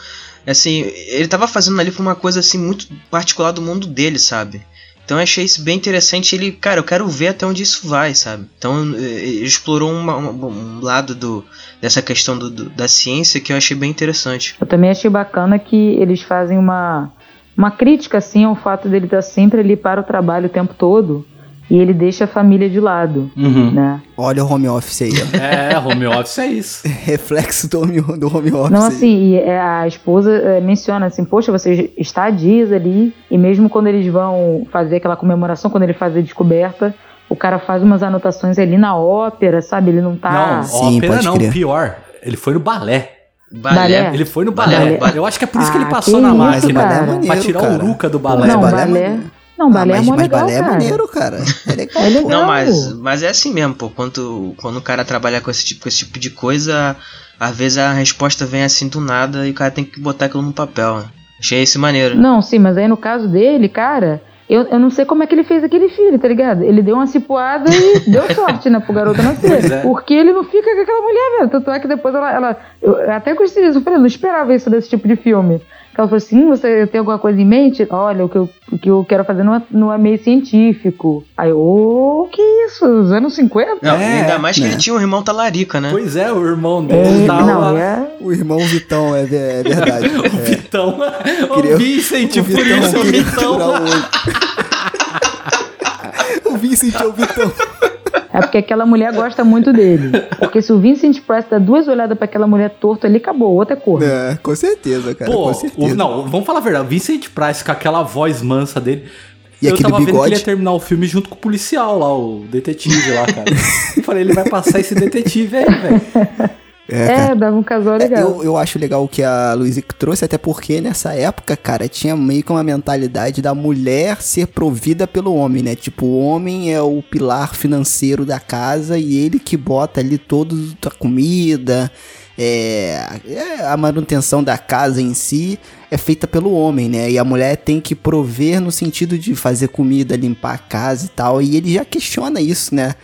assim, ele tava fazendo ali uma coisa assim muito particular do mundo dele, sabe? Então eu achei isso bem interessante. Ele, cara, eu quero ver até onde isso vai, sabe? Então eh, ele explorou uma- uma- um lado do, dessa questão do- do- da ciência que eu achei bem interessante. Eu também achei bacana que eles fazem uma, uma crítica assim ao fato dele estar sempre ali para o trabalho o tempo todo e ele deixa a família de lado, Uhum. né? Olha o home office aí, ó. É, home office é isso. Reflexo do home, do home office. Não aí. assim, e é, a esposa é, menciona assim, poxa, você está há dias ali e mesmo quando eles vão fazer aquela comemoração, quando ele faz a descoberta, o cara faz umas anotações ali na ópera, sabe? Ele não tá... Não, Sim, ópera não, crer. pior. Ele foi no balé. Balé. Ele foi no Balé, balé. balé. Eu acho que é por isso que ele Ah, passou que na isso, máquina. cara. pra Maneiro, tirar cara. o Ruca do balé. não, balé balé... é. Não, balé ah, é mas, mó mas legal, balé é cara. maneiro, cara. É legal. É legal. Não, mas, mas é assim mesmo, pô. Quando, quando o cara trabalha com esse, tipo, com esse tipo de coisa, às vezes a resposta vem assim do nada e o cara tem que botar aquilo no papel. Achei esse maneiro. Não, sim, mas aí no caso dele, cara, eu, eu não sei como é que ele fez aquele filho, tá ligado? Ele deu uma cipuada e deu sorte, né, pro garoto nascer. É. Porque ele não fica com aquela mulher, velho. Tanto é que depois ela. ela eu até gostei disso, eu falei, eu não esperava isso desse tipo de filme. Ela falou assim: "Hum, você tem alguma coisa em mente? Olha, o que eu, o que eu quero fazer não é, não é meio científico. Aí, ô, que isso? Os anos 50? Não, É, ainda mais que né? ele tinha um irmão talarica, né? Pois é, o irmão É, dele tava... não, é. O irmão Vitão, é, é verdade. O É. Vitão. Queria- O Vincent, o por Vitão isso o queria Vitão. o olho. o Vincent é o Vitão. É porque aquela mulher gosta muito dele. Porque se o Vincent Price dá duas olhadas pra aquela mulher torta ali, acabou. Outra é cor. É, com certeza, cara. Pô, com o- certeza. não, vamos falar a verdade. O Vincent Price com aquela voz mansa dele. E eu aquele tava vendo que bigode? ele ia terminar o filme junto com o policial lá, o detetive lá, cara. eu falei, ele vai passar esse detetive aí, velho. É. É, dava um casal É, legal. eu, eu acho legal o que a Luísa trouxe, até porque nessa época, cara, tinha meio que uma mentalidade da mulher ser provida pelo homem, né? Tipo, o homem é o pilar financeiro da casa e ele que bota ali toda a comida, é, é, a manutenção da casa em si é feita pelo homem, né? E a mulher tem que prover no sentido de fazer comida, limpar a casa e tal. E ele já questiona isso, né?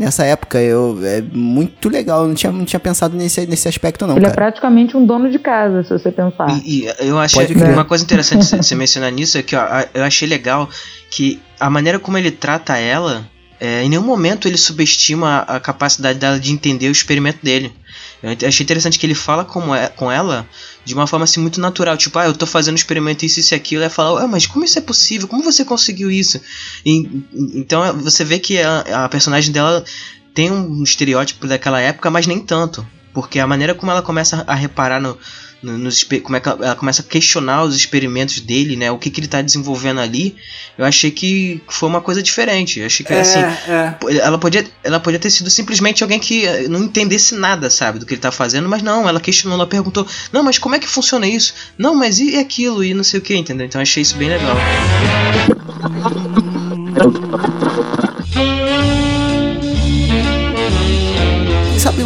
Nessa época. Eu, é muito legal, eu não tinha, não tinha pensado nesse, nesse aspecto, não. Ele é cara. praticamente um dono de casa, se você pensar. E, e eu achei uma coisa interessante você- você mencionar nisso é que ó, eu achei legal que a maneira como ele trata ela, é, em nenhum momento ele subestima a, capacidade dela de entender o experimento dele. Eu achei interessante que ele fala como é, com ela de uma forma assim muito natural, tipo, ah, eu tô fazendo um experimento isso, isso e aquilo, e ela fala, ah, mas como isso é possível? Como você conseguiu isso? E- então você vê que a, a personagem dela tem um estereótipo daquela época, mas nem tanto. Porque a maneira como ela começa a reparar no, no- nos como é que ela, ela começa a questionar os experimentos dele, né? O que, que ele tá desenvolvendo ali, eu achei que foi uma coisa diferente. Eu achei que assim, é. ela podia, ela podia ter sido simplesmente alguém que eh, não entendesse nada, sabe, do que ele tá fazendo, mas não, ela questionou, ela perguntou, não, mas como é que funciona isso? Não, mas e aquilo? E não sei o que, entendeu? Então eu achei isso bem legal.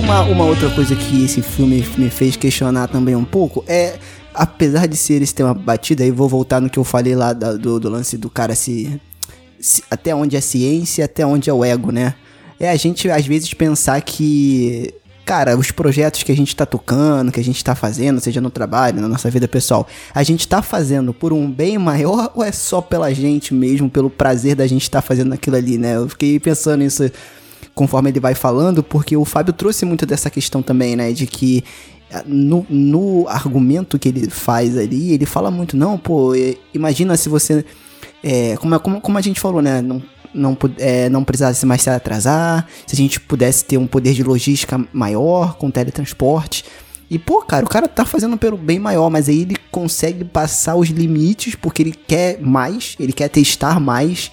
uma, uma outra coisa que esse filme me fez questionar também um pouco? É, apesar de ser esse tema batido, aí vou voltar no que eu falei lá do, do lance do cara se, se- Até onde é ciência, até onde é o ego, né? É a gente, às vezes, pensar que. Cara, os projetos que a gente tá tocando, que a gente tá fazendo, seja no trabalho, na nossa vida pessoal, a gente tá fazendo por um bem maior ou é só pela gente mesmo, pelo prazer da gente estar fazendo aquilo ali, né? Eu fiquei pensando nisso conforme ele vai falando, porque o Fábio trouxe muito dessa questão também, né? De que eh, no, no argumento que ele faz ali, ele fala muito, não, pô, eh, imagina se você. é, como, como, como a gente falou, né? Não, não, é, não precisasse mais se atrasar, se a gente pudesse ter um poder de logística maior com teletransporte. E, pô, cara, o cara tá fazendo pelo bem maior, mas aí ele consegue passar os limites porque ele quer mais, ele quer testar mais.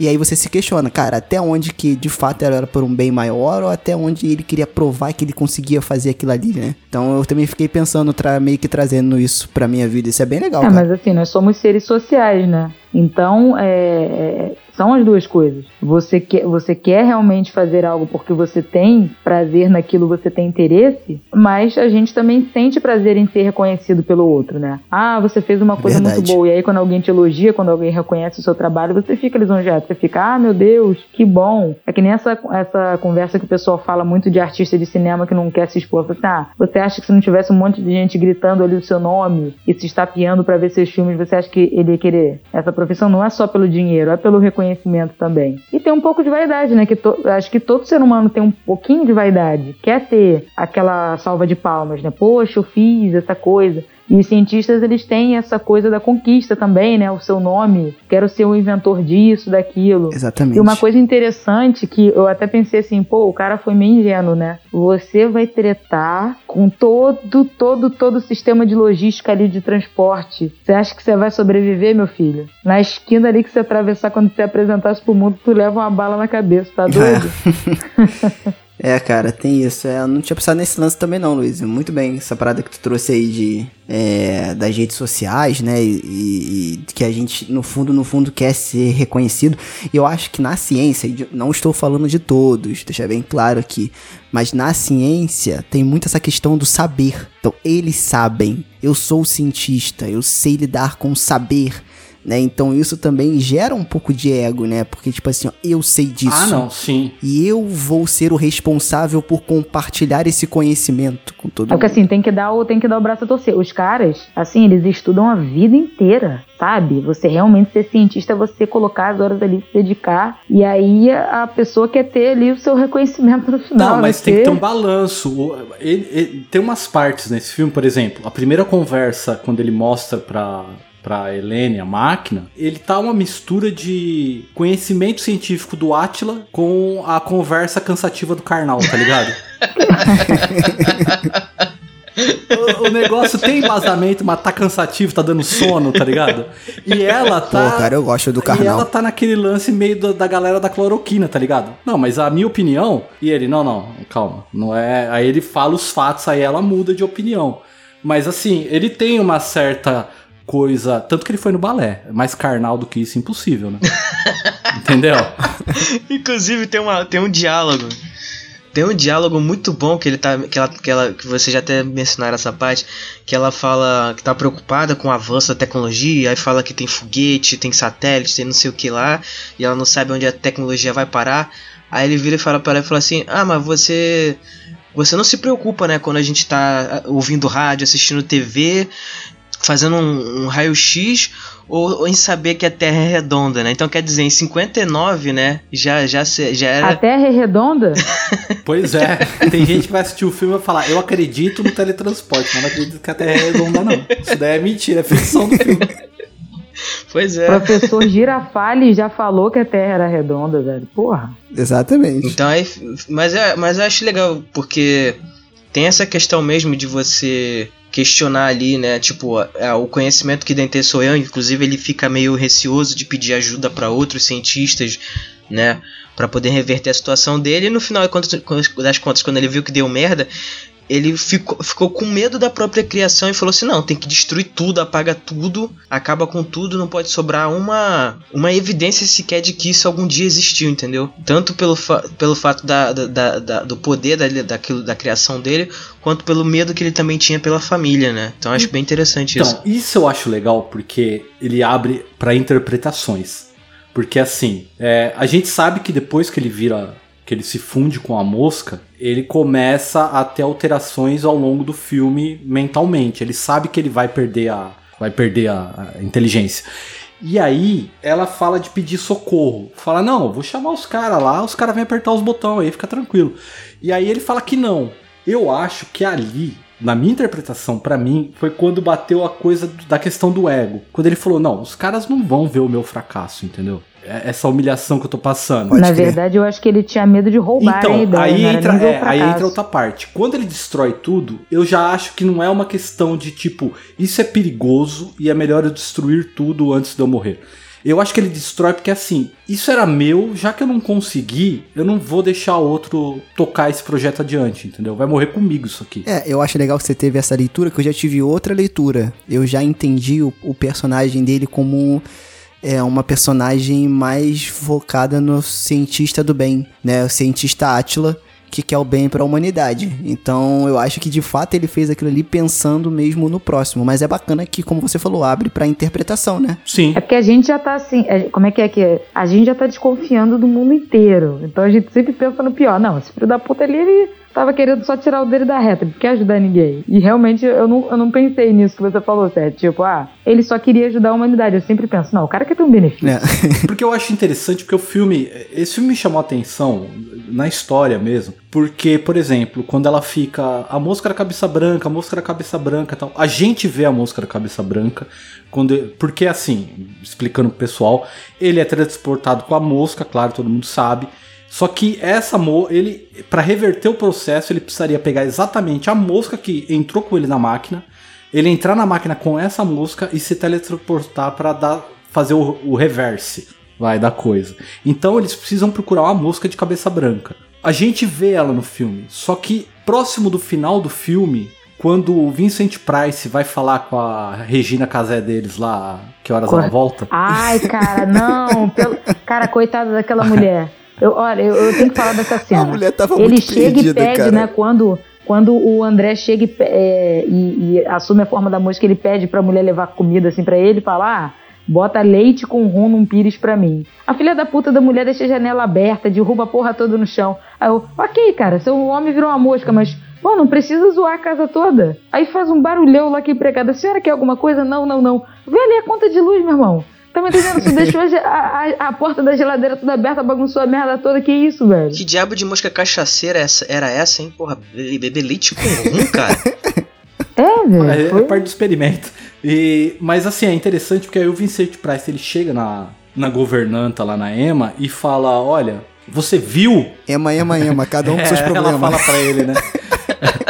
E aí você se questiona, cara, até onde que de fato era por um bem maior ou até onde ele queria provar que ele conseguia fazer aquilo ali, né? Então eu também fiquei pensando, meio que trazendo isso pra minha vida. Isso é bem legal, É, cara. mas assim, nós somos seres sociais, né? Então, é, é, são as duas coisas. Você quer, você quer realmente fazer algo porque você tem prazer naquilo, você tem interesse, mas a gente também sente prazer em ser reconhecido pelo outro, né? Ah, você fez uma coisa Verdade. muito boa. E aí, quando alguém te elogia, quando alguém reconhece o seu trabalho, você fica lisonjeado. Você fica, ah, meu Deus, que bom. É que nem essa, essa conversa que o pessoal fala muito de artista de cinema que não quer se expor. Fala assim, ah, você acha que se não tivesse um monte de gente gritando ali o seu nome e se estapeando pra ver seus filmes, você acha que ele ia querer? Essa profissão não é só pelo dinheiro, é pelo reconhecimento também. E tem um pouco de vaidade, né? Que to- acho que todo ser humano tem um pouquinho de vaidade. Quer ter aquela salva de palmas, né? Poxa, eu fiz essa coisa. E os cientistas, eles têm essa coisa da conquista também, né? O seu nome. Quero ser o inventor disso, daquilo. Exatamente. E uma coisa interessante que eu até pensei assim, pô, o cara foi meio ingênuo, né? Você vai tretar com todo, todo, todo o sistema de logística ali de transporte. Você acha que você vai sobreviver, meu filho? Na esquina ali que você atravessar quando você apresentasse pro mundo, tu leva uma bala na cabeça, tá doido? É, cara, tem isso. É, eu não tinha pensado nesse lance também não, Luiz. Muito bem, essa parada que tu trouxe aí de, é, das redes sociais, né? E, e- que a gente, no fundo, no fundo, quer ser reconhecido. E eu acho que na ciência, não estou falando de todos, deixa bem claro aqui, mas na ciência tem muito essa questão do saber. Então, eles sabem. Eu sou cientista, eu sei lidar com o saber. Né? Então isso também gera um pouco de ego, né? Porque, tipo assim, ó, eu sei disso. Ah, não, sim. E eu vou ser o responsável por compartilhar esse conhecimento com todo É porque mundo. assim, tem que dar o, tem que dar o braço a torcer. Os caras, assim, eles estudam a vida inteira, sabe? Você realmente ser cientista, é você colocar as horas ali, se dedicar. E aí a pessoa quer ter ali o seu reconhecimento no final. Não, mas né? tem que ter um balanço. Ele- ele- tem umas partes nesse filme, por exemplo, a primeira conversa, quando ele mostra pra, pra Helene a máquina, ele tá uma mistura de conhecimento científico do Atila com a conversa cansativa do Karnal, tá ligado? o, o negócio tem embasamento, mas tá cansativo, tá dando sono, tá ligado? E ela Pô, tá. cara, eu gosto do E ela carnal. tá naquele lance meio da, da galera da cloroquina, tá ligado? Não, mas a minha opinião. E ele, não, não, calma. Não é. Aí ele fala os fatos, aí ela muda de opinião. Mas assim, ele tem uma certa coisa. Tanto que ele foi no balé. Mais carnal do que isso, impossível, né? Entendeu? Inclusive tem, uma, tem um diálogo Tem um diálogo muito bom que ele tá. Que, ela, que, ela, que você já até mencionaram essa parte. Que ela fala que tá preocupada com o avanço da tecnologia. Aí fala que tem foguete, tem satélite, tem não sei o que lá. E ela não sabe onde a tecnologia vai parar. Aí ele vira e fala para ela e fala assim: Ah, mas você. Você não se preocupa, né? Quando a gente tá ouvindo rádio, assistindo TV, fazendo um, um raio-x ou, ou, em saber que a Terra é redonda, né? Então quer dizer, em 59, né? Já, já, já era. A Terra é redonda? pois é. Tem gente que vai assistir o filme e vai falar: Eu acredito no teletransporte, mas não acredito que a Terra é redonda, não. Isso daí é mentira, é ficção do filme. Pois é. O professor Girafales já falou que a Terra era redonda, velho. Porra. Exatamente. Então aí. Mas, é, mas eu acho legal, porque tem essa questão mesmo de você questionar ali, né? Tipo, é, o conhecimento que Dente eu, inclusive ele fica meio receoso de pedir ajuda para outros cientistas, né? Para poder reverter a situação dele. E no final das contas, quando ele viu que deu merda, ele ficou, ficou com medo da própria criação e falou assim: não, tem que destruir tudo, apaga tudo, acaba com tudo, não pode sobrar uma, uma evidência sequer de que isso algum dia existiu, entendeu? Tanto pelo, fa pelo fato da, da, da, do poder da, daquilo, da criação dele, quanto pelo medo que ele também tinha pela família, né? Então acho bem interessante então, isso. Então, isso eu acho legal porque ele abre para interpretações. Porque assim, é, a gente sabe que depois que ele vira que ele se funde com a mosca, ele começa a ter alterações ao longo do filme mentalmente. Ele sabe que ele vai perder a, vai perder a, a inteligência. E aí ela fala de pedir socorro. Fala, não, vou chamar os caras lá, os caras vêm apertar os botões aí, fica tranquilo. E aí ele fala que não. Eu acho que ali, na minha interpretação, para mim, foi quando bateu a coisa da questão do ego. Quando ele falou, não, os caras não vão ver o meu fracasso, entendeu? É, essa humilhação que eu tô passando. Pode Na crer. verdade, eu acho que ele tinha medo de roubar então, a ideia. Aí, entra, é, aí entra outra parte. Quando ele destrói tudo, eu já acho que não é uma questão de tipo, isso é perigoso e é melhor eu destruir tudo antes de eu morrer. Eu acho que ele destrói porque assim, isso era meu, já que eu não consegui, eu não vou deixar outro tocar esse projeto adiante, entendeu? Vai morrer comigo isso aqui. É, eu acho legal que você teve essa leitura, que eu já tive outra leitura. Eu já entendi o, o personagem dele como é uma personagem mais focada no cientista do bem, né? O cientista Atila, que quer o bem para a humanidade. Então, eu acho que de fato ele fez aquilo ali pensando mesmo no próximo, mas é bacana que, como você falou, abre para interpretação, né? Sim. É porque a gente já tá assim, é, como é que é que é? A gente já tá desconfiando do mundo inteiro. Então a gente sempre pensa no pior. Não, esse filho da puta ali, ele tava querendo só tirar o dele da reta, ele não quer ajudar ninguém. E realmente eu não, eu não pensei nisso que você falou, certo? Tipo, ah, ele só queria ajudar a humanidade. Eu sempre penso, não, o cara quer ter um benefício. É. porque eu acho interessante, porque o filme, esse filme me chamou a atenção na história mesmo, porque, por exemplo, quando ela fica, a mosca da cabeça branca, a mosca da cabeça branca tal, a gente vê a mosca da cabeça branca, quando, porque assim, explicando pro pessoal, ele é transportado com a mosca, claro, todo mundo sabe, só que essa mo ele para reverter o processo, ele precisaria pegar exatamente a mosca que entrou com ele na máquina, ele entrar na máquina com essa mosca e se teletransportar para dar fazer o, o reverse, vai da coisa. Então eles precisam procurar uma mosca de cabeça branca. A gente vê ela no filme, só que próximo do final do filme, quando o Vincent Price vai falar com a Regina Casé deles lá, que horas ela volta? Ai, cara, não, pelo... cara, coitada daquela mulher. Eu, olha, eu, eu, tenho que falar dessa cena. A mulher tava Ele muito chega perdida, e pede, cara. né? Quando, quando o André chega e, é, e, e, assume a forma da mosca, ele pede pra mulher levar comida assim pra ele e fala: ah, bota leite com rum num pires pra mim. A filha da puta da mulher deixa a janela aberta, derruba a porra toda no chão. Aí eu, ok, cara, seu homem virou uma mosca, mas. Pô, não precisa zoar a casa toda. Aí faz um barulhão lá que empregada. A senhora quer alguma coisa? Não, não, não. Vê ali a conta de luz, meu irmão. Tá me entendendo? Você deixou a, a, a, porta da geladeira toda aberta, bagunçou a merda toda. Que isso, velho? Que diabo de mosca cachaceira essa, era essa, hein? Porra, beber leite com rum, cara. É, velho. É, é parte do experimento. E, mas assim, é interessante porque aí o Vincent Price ele chega na, na governanta lá na EMA e fala: Olha, você viu? Ema, ema, ema, cada um com seus é, problemas. Ela fala pra ele, né?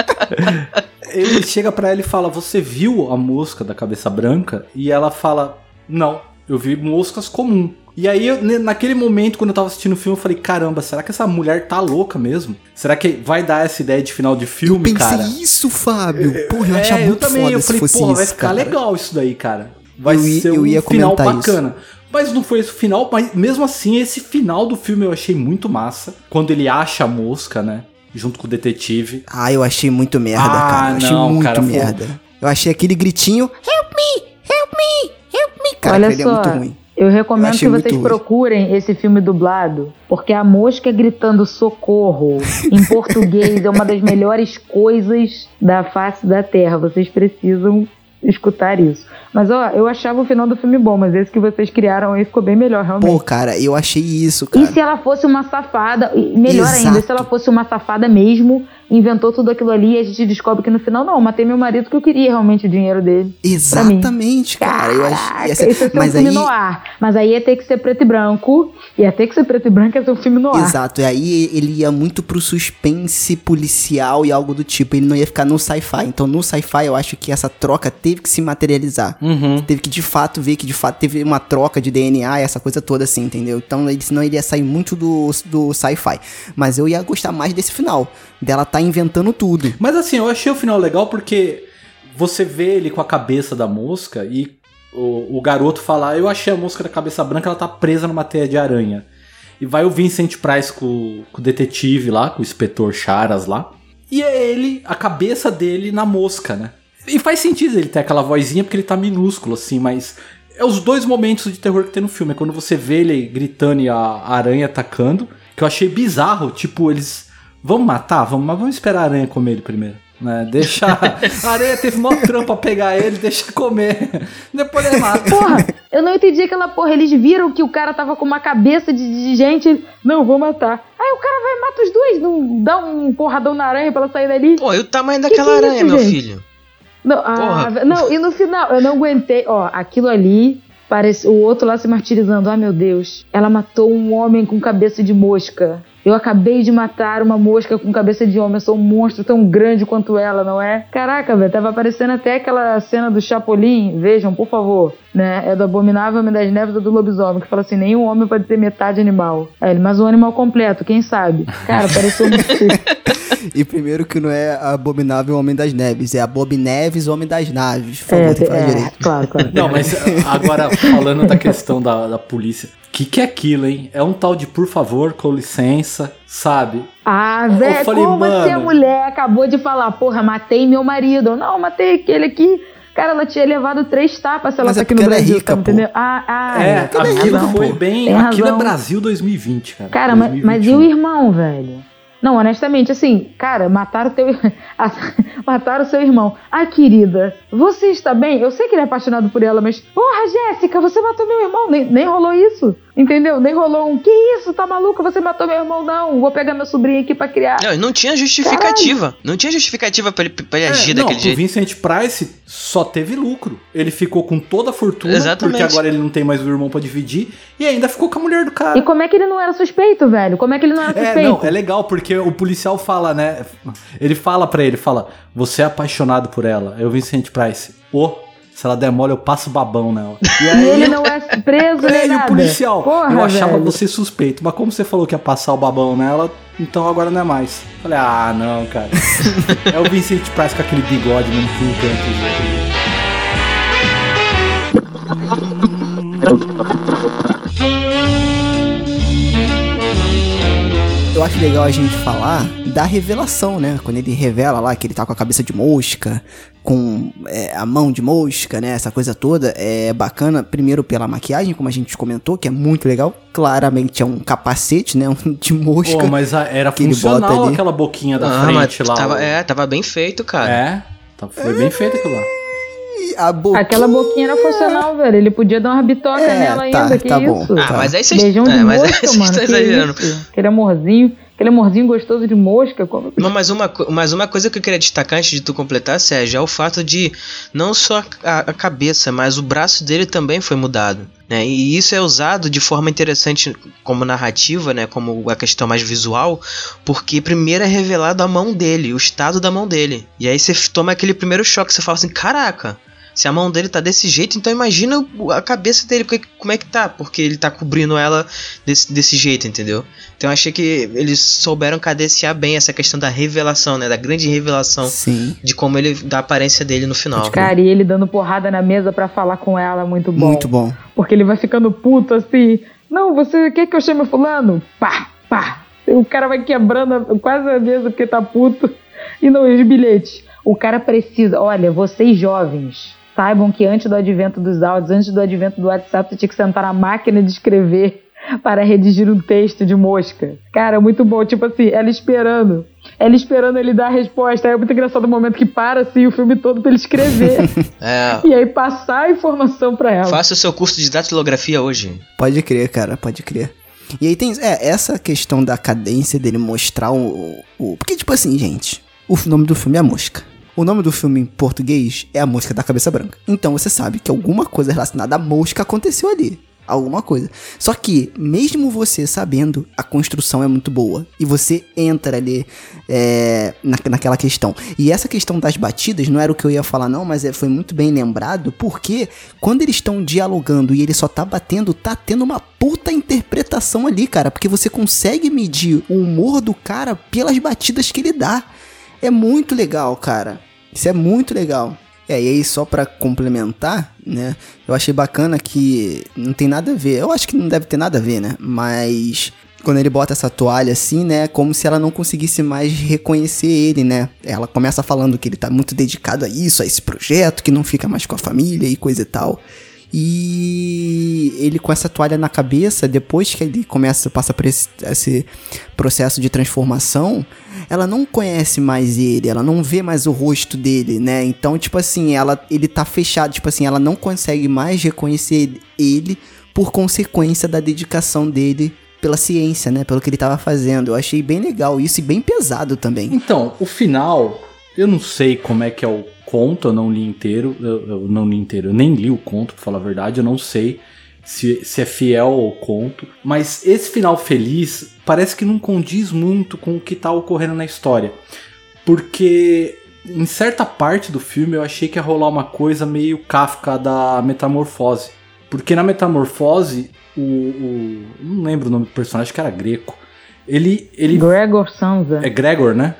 ele chega pra ela e fala: Você viu a mosca da cabeça branca? E ela fala: Não. Eu vi moscas comum. E aí, eu, naquele momento, quando eu tava assistindo o filme, eu falei: caramba, será que essa mulher tá louca mesmo? Será que vai dar essa ideia de final de filme, eu pensei cara? isso, Fábio. Porra, eu é, achava muito eu também, foda eu se falei, porra, isso, vai ficar cara. legal isso daí, cara. Vai Eu ser eu um ia final comentar isso. bacana. Mas não foi esse o final, mas mesmo assim, esse final do filme eu achei muito massa. Quando ele acha a mosca, né? junto com o detetive. Ah, eu achei muito merda, Ah, cara. Eu achei não, muito cara, foi- merda. Eu achei aquele gritinho, help me, help me, help me. Cara, Olha só, é muito ruim. Eu recomendo achei que vocês procurem esse filme dublado, porque a mosca gritando socorro em português é uma das melhores coisas da face da Terra. Vocês precisam escutar isso. Mas ó, eu achava o final do filme bom, mas esse que vocês criaram aí ficou bem melhor, realmente. Pô, cara, eu achei isso, E cara. se ela fosse uma safada, e melhor ainda, Exato. se ela fosse uma safada mesmo, inventou tudo aquilo ali e a gente descobre que no final, não, eu matei meu marido que eu queria realmente o dinheiro dele. Exatamente, cara. Eu isso ia ser Mas um filme aí. no ar. Mas aí ia ter que ser preto e branco. Ia ter que ser preto e branco, ia ser um filme no ar. Exato, e aí ele ia muito pro suspense policial e algo do tipo. Ele não ia ficar no sci-fi. Então no sci-fi eu acho que essa troca teve que se materializar. Uhum. Teve que de fato ver que de fato teve uma troca de DNA e essa coisa toda assim, entendeu? Então ele, senão ele ia sair muito do, do sci-fi. Mas eu ia gostar mais desse final. Dela tá inventando tudo. Mas assim, eu achei o final legal porque você vê ele com a cabeça da mosca e o, o garoto fala: Eu achei a mosca da cabeça branca, ela tá presa numa teia de aranha. E vai o Vincent Price com, com o detetive lá, com o inspetor Charas lá. E é ele, a cabeça dele na mosca, né? E faz sentido ele ter aquela vozinha porque ele tá minúsculo, assim, mas. É os dois momentos de terror que tem no filme. É quando você vê ele gritando e a aranha atacando. Que eu achei bizarro. Tipo, eles. Vamos matar? Vamos, mas vamos esperar a aranha comer ele primeiro. Né? Deixa. A aranha teve mó trampo pra pegar ele, deixa comer. Depois ele mata. Porra, eu não entendi aquela porra. Eles viram que o cara tava com uma cabeça de, de gente. Não, vou matar. Aí o cara vai e mata os dois. Não dá um porradão na aranha pra ela sair dali. Pô, e o tamanho Que daquela que é aranha, isso, meu gente? filho? Não, ah, Porra. não, e no final, eu não aguentei. Ó, aquilo ali, parece o outro lá se martirizando. Ai, meu Deus. Ela matou um homem com cabeça de mosca. Eu acabei de matar uma mosca com cabeça de homem. Eu sou um monstro tão grande quanto ela, não é? Caraca, velho, tava aparecendo até aquela cena do Chapolin. Vejam, por favor. Né? É do Abominável Homem das Neves ou do Lobisomem, que fala assim: nenhum homem pode ter metade animal. Aí ele, mas um animal completo, quem sabe? Cara, pareceu muito. E primeiro que não é Abominável Homem das Neves, é Abomineves Homem das Naves. Por favor, é, tem que falar é, direito. claro, claro. Não, mas ah, agora falando da questão da, da polícia. O que, que é aquilo, hein? É um tal de por favor, com licença, sabe? Ah, velho, como mano. se a mulher acabou de falar, porra, matei meu marido. Não, matei aquele aqui. Cara, ela tinha levado três tapas se ela Mas tá é aqui no ela é Brasil, rica, tá entendendo? Ah, ah, é, tem aquilo razão, foi pô. bem. Tem Aquilo é razão. Brasil 2020, cara. Cara, mas, mas e o 2021. irmão, velho? Não, honestamente, assim, cara, mataram teu. mataram seu irmão. Ai, querida, você está bem? Eu sei que ele é apaixonado por ela, mas. Porra, Jéssica, você matou meu irmão. Nem, nem rolou isso. Entendeu? Nem rolou um. Que isso? Tá maluca? Você matou meu irmão? Não. Vou pegar meu sobrinho aqui pra criar. Não, não tinha justificativa. Não tinha justificativa pra ele, pra ele É, agir não, daquele o jeito. Vincent Price só teve lucro. Ele ficou com toda a fortuna, Exatamente. porque agora ele não tem mais o irmão pra dividir, e ainda ficou com a mulher do cara. E como é que ele não era suspeito, velho? Como é que ele não era É, suspeito? não, é legal, porque o policial fala, né? Ele fala pra ele, fala, você é apaixonado por ela. Aí o Vincent Price, ô, se ela der mole, eu passo babão nela. E aí ele não é preso É, nem e o policial, Porra, eu achava velho. você suspeito, mas como você falou que ia passar o babão nela, então agora não é mais. Falei, ah, não, cara. é o Vincent Price com aquele bigode mesmo que outros. Eu acho legal a gente falar da revelação, né? Quando ele revela lá que ele tá com a cabeça de mosca, com é, a mão de mosca, né? Essa coisa toda é bacana, primeiro pela maquiagem, como a gente comentou, que é muito legal. Claramente é um capacete, né? Um de mosca. Pô, mas a- era que funcional aquela boquinha da Ah, frente lá. tava, é, tava bem feito, cara. É, tá- foi bem feito aquilo lá. A boquinha... Aquela boquinha era funcional, velho. Ele podia dar uma bitoca É, nela tá, ainda, que tá bom. isso? Ah, Tá. mas aí vocês. É, mas aí vocês estão que exagerando. isso? Aquele amorzinho, aquele amorzinho gostoso de mosca. Como... Não, mas uma, mas uma coisa que eu queria destacar antes de tu completar, Sérgio, é o fato de não só a, a cabeça, mas o braço dele também foi mudado. Né? E isso é usado de forma interessante como narrativa, né? como a questão mais visual, porque primeiro é revelado a mão dele, o estado da mão dele. E aí você toma aquele primeiro choque, você fala assim, caraca. Se a mão dele tá desse jeito, então imagina a cabeça dele, porque- como é que tá? Porque ele tá cobrindo ela desse, desse jeito, entendeu? Então eu achei que eles souberam cadenciar bem essa questão da revelação, né? Da grande revelação Sim. de como ele. da aparência dele no final. Cara, e ele dando porrada na mesa pra falar com ela, muito bom. Muito bom. Porque ele vai ficando puto assim. Não, você quer que eu chame fulano? Pá, pá. o cara vai quebrando quase a mesa porque tá puto. E não, os bilhetes. O cara precisa. Olha, vocês jovens, saibam que antes do advento dos áudios, antes do advento do WhatsApp, você tinha que sentar na máquina de escrever para redigir um texto de mosca. Cara, muito bom. Tipo assim, ela esperando. Ela esperando ele dar a resposta. Aí é muito engraçado o momento que para assim o filme todo pra ele escrever. É. e aí passar a informação pra ela. Faça o seu curso de datilografia hoje. Pode crer, cara, pode crer. E aí tem é, essa questão da cadência dele mostrar o, o. Porque, tipo assim, gente, o nome do filme é A Mosca. O nome do filme em português é A Mosca da Cabeça Branca. Então você sabe que alguma coisa relacionada à mosca aconteceu ali. Alguma coisa. Só que, mesmo você sabendo, a construção é muito boa. E você entra ali é, na, naquela questão. E essa questão das batidas não era o que eu ia falar, não, mas é, foi muito bem lembrado, porque quando eles estão dialogando e ele só tá batendo, tá tendo uma puta interpretação ali, cara. Porque você consegue medir o humor do cara pelas batidas que ele dá. É muito legal, cara. Isso é muito legal. É, e aí só para complementar, né? Eu achei bacana que não tem nada a ver. Eu acho que não deve ter nada a ver, né? Mas quando ele bota essa toalha assim, né? Como se ela não conseguisse mais reconhecer ele, né? Ela começa falando que ele tá muito dedicado a isso, a esse projeto, que não fica mais com a família e coisa e tal. E ele com essa toalha na cabeça, depois que ele começa, passa por esse, esse processo de transformação, ela não conhece mais ele, ela não vê mais o rosto dele, né? Então, tipo assim, ela, ele tá fechado, tipo assim, ela não consegue mais reconhecer ele por consequência da dedicação dele pela ciência, né? Pelo que ele tava fazendo. Eu achei bem legal isso e bem pesado também. Então, o final, eu não sei como é que é o conto, eu não li inteiro, eu, eu não li inteiro, eu nem li o conto, pra falar a verdade, eu não sei se, se é fiel ao conto, mas esse final feliz parece que não condiz muito com o que tá ocorrendo na história, porque em certa parte do filme eu achei que ia rolar uma coisa meio Kafka da metamorfose, porque na metamorfose o, o não lembro o nome do personagem, acho que era Greco, ele, ele Gregor Samsa. é Gregor, né?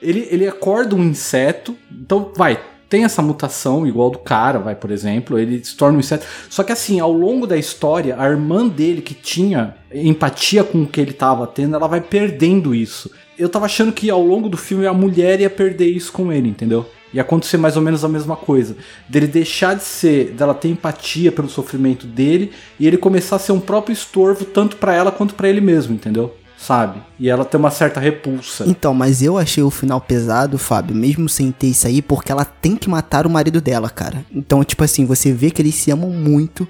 Ele, ele acorda um inseto. Então, vai, tem essa mutação, igual do cara, vai, por exemplo. Ele se torna um inseto. Só que, assim, ao longo da história, a irmã dele, que tinha empatia com o que ele tava tendo, ela vai perdendo isso. Eu tava achando que ao longo do filme a mulher ia perder isso com ele, entendeu? Ia acontecer mais ou menos a mesma coisa. Dele deixar de ser, dela ter empatia pelo sofrimento dele e ele começar a ser um próprio estorvo tanto pra ela quanto pra ele mesmo, entendeu? Sabe? E ela tem uma certa repulsa. Então, mas eu achei o final pesado, Fábio, mesmo sem ter isso aí, porque ela tem que matar o marido dela, cara. Então, tipo assim, você vê que eles se amam muito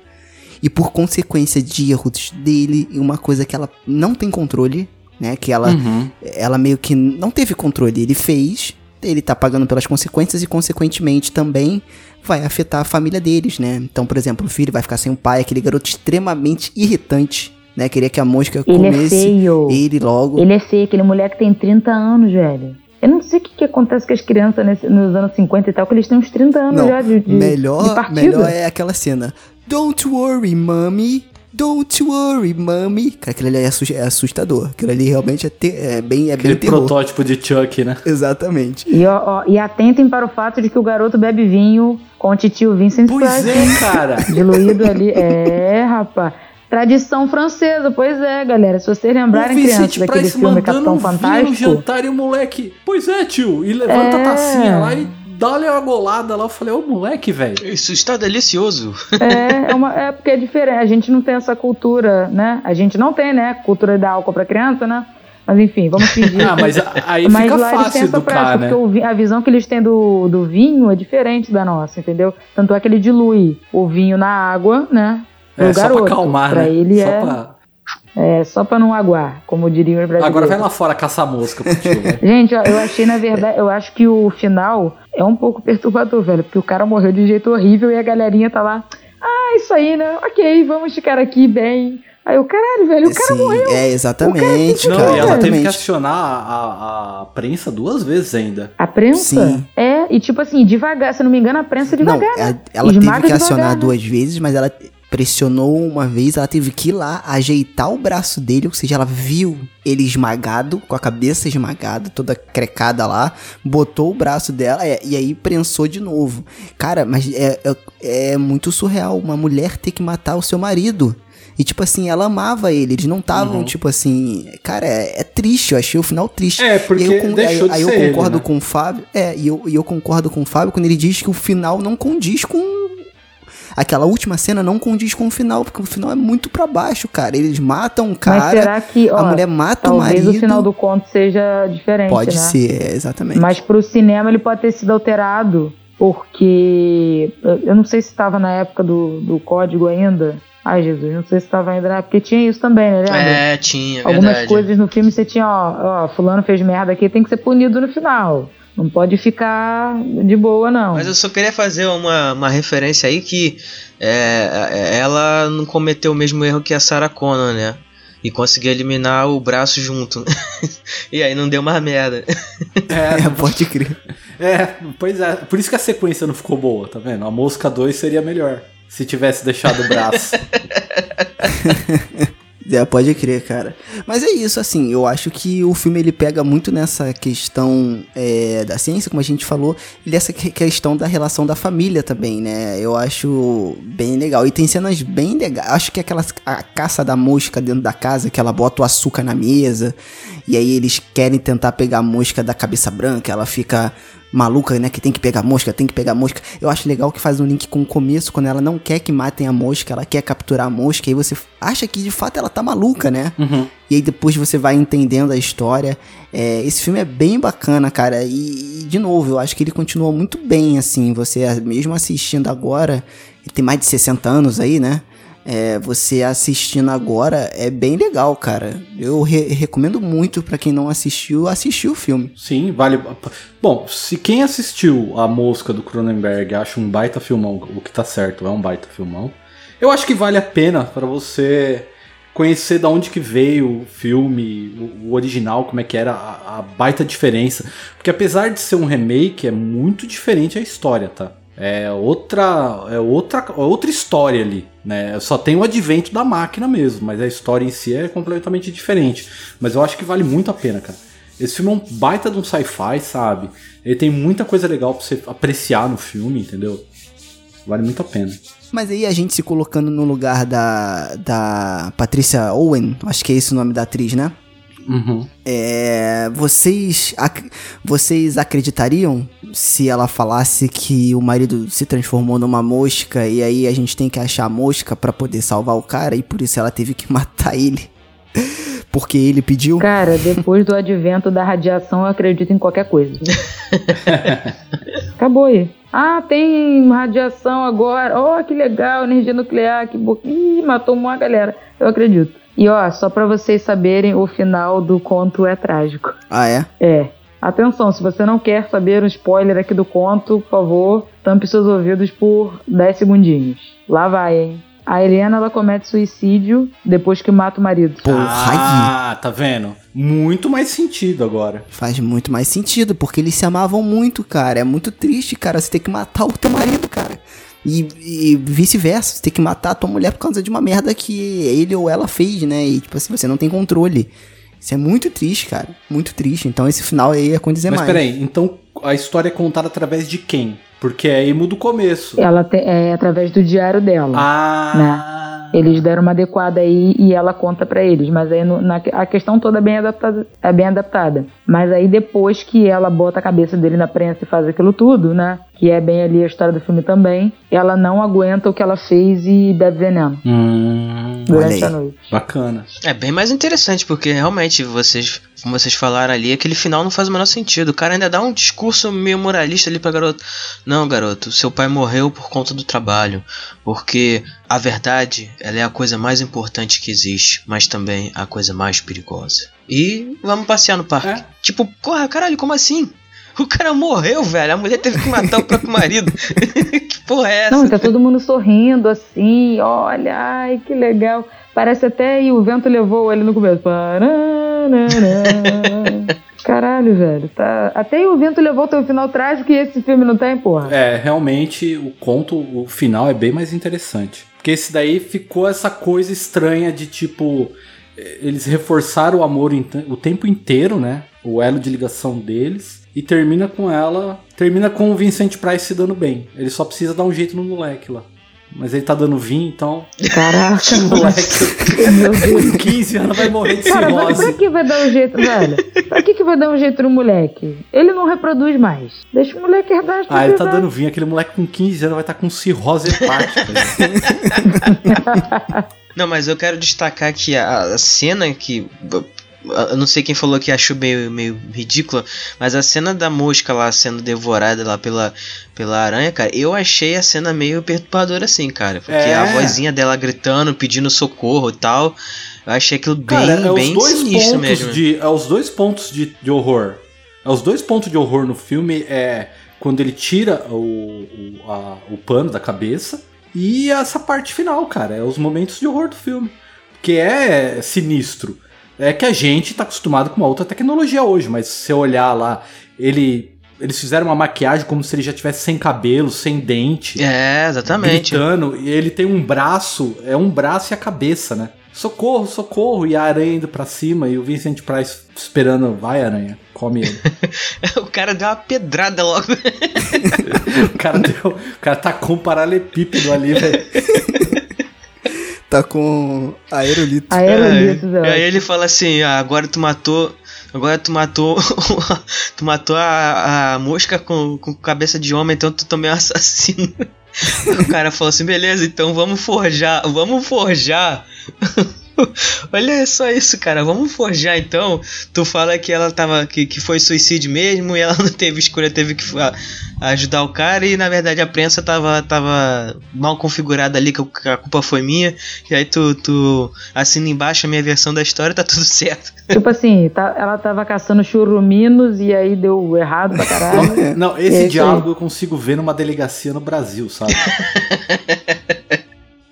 e por consequência de erros dele e uma coisa que ela não tem controle, né? Que ela, Uhum. ela meio que não teve controle. Ele fez, ele tá pagando pelas consequências e, consequentemente, também vai afetar a família deles, né? Então, por exemplo, o filho vai ficar sem o pai, aquele garoto extremamente irritante, né? Queria que a mosca Ele é comesse feio. ele logo. Ele é feio, aquele moleque tem 30 anos, velho. Eu não sei o que, que acontece com as crianças nesse- nos anos 50 e tal, que eles têm uns 30 anos Não, já de, de, melhor, de partida. melhor é aquela cena. Don't worry, mommy. Don't worry, mommy. Cara, aquilo ali é é assustador. Aquilo ali realmente é, te- é bem, é Aquele bem terror. protótipo de Chuck, né? Exatamente. E, ó, ó, e atentem para o fato de que o garoto bebe vinho com o titio Vincent Pois Price. é, cara. Diluído ali. É, rapaz. Tradição francesa, pois é, galera. Se vocês lembrarem crianças daquele Price filme mandando Capitão um Fantástico, jantar e o moleque, pois é, tio, e levanta É. a tacinha lá e dá-lhe uma golada lá. Eu falei, ô moleque, velho. Isso está delicioso. É, é, uma, é porque é diferente. A gente não tem essa cultura, né? A gente não tem, né? Cultura da álcool pra criança, né? Mas enfim, vamos fingir. Ah, mas a- aí Mas fica lá eles fácil essa prática, educar, né? porque a visão que eles têm do, do vinho é diferente da nossa, entendeu? Tanto é que ele dilui o vinho na água, né? É, só garoto. pra acalmar, pra né? ele só é, pra... é só pra não aguar, como diriam os brasileiros. Agora vai lá fora caçar mosca pro tio, né? Gente, ó, eu achei, na verdade, eu acho que o final é um pouco perturbador, velho. Porque o cara morreu de um jeito horrível e a galerinha tá lá. Ah, isso aí, né? Ok, vamos ficar aqui bem. Aí o caralho, velho, o cara Sim, morreu. é exatamente, Não, cara. e ela teve que exatamente. acionar a, a, a prensa duas vezes ainda. A prensa? Sim. É, e tipo assim, devagar, se eu não me engano, a prensa é Não, devagar. ela, né? ela teve que devagar, acionar né? duas vezes, mas ela pressionou uma vez, ela teve que ir lá ajeitar o braço dele, ou seja, ela viu ele esmagado, com a cabeça esmagada, toda crecada lá, botou o braço dela é, e aí prensou de novo. Cara, mas é, é, é muito surreal uma mulher ter que matar o seu marido. E, tipo assim, ela amava ele. Eles não estavam, Uhum. tipo assim. Cara, é, é triste. Eu achei o final triste. É, porque e aí eu, con- aí, de aí eu ser ele, concordo né? com o Fábio. É, e eu, e eu concordo com o Fábio quando ele diz que o final não condiz com. Aquela última cena não condiz com o final, porque o final é muito pra baixo, cara. Eles matam o Mas cara, será que, ó, a mulher mata o talvez marido. o final do conto seja diferente, Pode né? ser, é, exatamente. Mas pro cinema ele pode ter sido alterado, porque eu- não sei se estava na época do, do código ainda. Ai, Jesus, não sei se estava ainda na porque tinha isso também, né? Lembra? É, tinha, Algumas verdade. coisas no filme você tinha, ó, ó, fulano fez merda aqui, tem que ser punido no final. Não pode ficar de boa, não. Mas eu só queria fazer uma, uma referência aí que é, é, ela não cometeu o mesmo erro que a Sarah Connor, né? E conseguiu eliminar o braço junto. e aí não deu mais merda. É, pode crer. É, pois é. Por isso que a sequência não ficou boa, tá vendo? A Mosca 2 seria melhor. Se tivesse deixado o braço. É, pode crer, cara. Mas é isso, assim, eu acho que o filme ele pega muito nessa questão é, da ciência, como a gente falou, e dessa que- questão da relação da família também, né? Eu acho bem legal. E tem cenas bem legais. Acho que aquela a caça da mosca dentro da casa, que ela bota o açúcar na mesa, e aí eles querem tentar pegar a mosca da cabeça branca, ela fica maluca, né? Que tem que pegar mosca, tem que pegar mosca. Eu acho legal que faz um link com o começo, quando ela não quer que matem a mosca, ela quer capturar a mosca, e aí você acha que de fato ela tá maluca, né? Uhum. E aí depois você vai entendendo a história. É, esse filme é bem bacana, cara. E, e, de novo, eu acho que ele continua muito bem, assim. Você, mesmo assistindo agora, ele tem mais de 60 anos aí, né? É, você assistindo agora é bem legal, cara. Eu re- recomendo muito pra quem não assistiu, assistir o filme. Sim, vale. Bom, se quem assistiu A Mosca do Cronenberg acha um baita filmão, o que tá certo, é um baita filmão. Eu acho que vale a pena pra você conhecer da onde que veio o filme, o, o original, como é que era, a, a baita diferença. Porque apesar de ser um remake, é muito diferente a história, tá? É outra, é outra, é outra história ali, né? Só tem o advento da máquina mesmo, mas a história em si é completamente diferente. Mas eu acho que vale muito a pena, cara. Esse filme é um baita de um sci-fi, sabe? Ele tem muita coisa legal pra você apreciar no filme, entendeu? Vale muito a pena. Mas aí a gente se colocando no lugar da, da Patrícia Owen, acho que é esse o nome da atriz, né? Uhum. É, vocês, ac- vocês acreditariam se ela falasse que o marido se transformou numa mosca e aí a gente tem que achar a mosca pra poder salvar o cara e por isso ela teve que matar ele? Porque ele pediu? Cara, depois do advento da radiação, eu acredito em qualquer coisa. Acabou aí. Ah, tem radiação agora. Oh, que legal, energia nuclear, que bo... Ih, matou uma galera. Eu acredito. E ó, só pra vocês saberem, o final do conto é trágico. Ah, é? É. Atenção, se você não quer saber um spoiler aqui do conto, por favor, tampe seus ouvidos por 10 segundinhos. Lá vai, hein? A Helena, ela comete suicídio depois que mata o marido. Porra, Ah, tá vendo? Muito mais sentido agora. Faz muito mais sentido, porque eles se amavam muito, cara. É muito triste, cara, você ter que matar o teu marido, cara. E, e vice-versa, você ter que matar a tua mulher por causa de uma merda que ele ou ela fez, né? E, tipo assim, você não tem controle. Isso é muito triste, cara. Muito triste. Então esse final aí é com dizer Mas mais. peraí, então a história é contada através de quem? Porque é emo do começo. Ela te- é através do diário dela. Ah. Eles deram uma adequada aí e ela conta pra eles, mas aí no- na- a questão toda é bem adaptada, é bem adaptada. Mas aí depois que ela bota a cabeça dele na prensa e faz aquilo tudo, né? Que é bem ali a história do filme também, ela não aguenta o que ela fez e bebe veneno Hum, durante a noite. bacana. É bem mais interessante, porque realmente vocês, como vocês falaram ali, aquele final não faz o menor sentido. O cara ainda dá um discurso meio moralista ali pra garoto. Não, garoto, seu pai morreu por conta do trabalho. Porque a verdade, ela é a coisa mais importante que existe, mas também a coisa mais perigosa. E vamos passear no parque. É. Tipo, corra, caralho, como assim? O cara morreu, velho. A mulher teve que matar o próprio marido. que porra é essa? Não, e tá todo mundo sorrindo assim, olha, ai, que legal. Parece até e o vento levou ele no começo. Caralho, velho. Tá... Até o vento levou tem um final trágico e esse filme não tem, porra. É, realmente o conto, o final é bem mais interessante. Porque esse daí ficou essa coisa estranha de tipo. Eles reforçaram o amor o tempo inteiro, né? O elo de ligação deles. E termina com ela. Termina com o Vincent Price se dando bem. Ele só precisa dar um jeito no moleque lá. Mas ele tá dando vinho, então. Caraca, moleque meu Deus. com 15 anos vai morrer de Cara, mas pra cirrose. que vai dar um jeito, velho? Pra que, que vai dar um jeito no moleque? Ele não reproduz mais. Deixa o moleque herdar as Ah, ele tá dando vinho. Aquele moleque com 15 anos vai estar com cirrose hepática. velho. Não, mas eu quero destacar que a cena que. Eu não sei quem falou que achou meio, meio ridícula, mas a cena da mosca lá sendo devorada lá pela, pela aranha, cara, eu achei a cena meio perturbadora assim, cara. Porque É. a vozinha dela gritando, pedindo socorro e tal. Eu achei aquilo bem, Cara, é bem dois sinistro pontos mesmo. de. É os dois pontos de, de horror. É os dois pontos de horror no filme é quando ele tira o, o, a- o pano da cabeça e essa parte final, cara. É os momentos de horror do filme. Que é sinistro. É que a gente tá acostumado com uma outra tecnologia hoje, mas se você olhar lá, ele. Eles fizeram uma maquiagem como se ele já tivesse sem cabelo, sem dente É, exatamente. gritando, e ele tem um braço, é um braço e a cabeça, né? Socorro, socorro, e a aranha indo pra cima, e o Vincent Price esperando, vai aranha, come ele. o cara deu uma pedrada logo. o cara deu, o cara tacou um paralelepípedo ali, velho. Tá com aerolito. Aerolitos, É, E aí ele fala assim, ah, agora tu matou. Agora tu matou. tu matou a, a mosca com, com cabeça de homem, então tu também é um assassino. o cara falou assim, beleza, então vamos forjar. Vamos forjar. Olha só isso, cara. Vamos forjar então. Tu fala que ela tava. Que, que foi suicídio mesmo e ela não teve escolha, teve que fa- ajudar o cara. E na verdade a prensa tava, tava mal configurada ali, que a culpa foi minha. E aí tu, tu assina embaixo a minha versão da história tá tudo certo. Tipo assim, tá- ela tava caçando churuminos e aí deu errado pra caralho. Não, esse diálogo eu consigo ver numa delegacia no Brasil, sabe?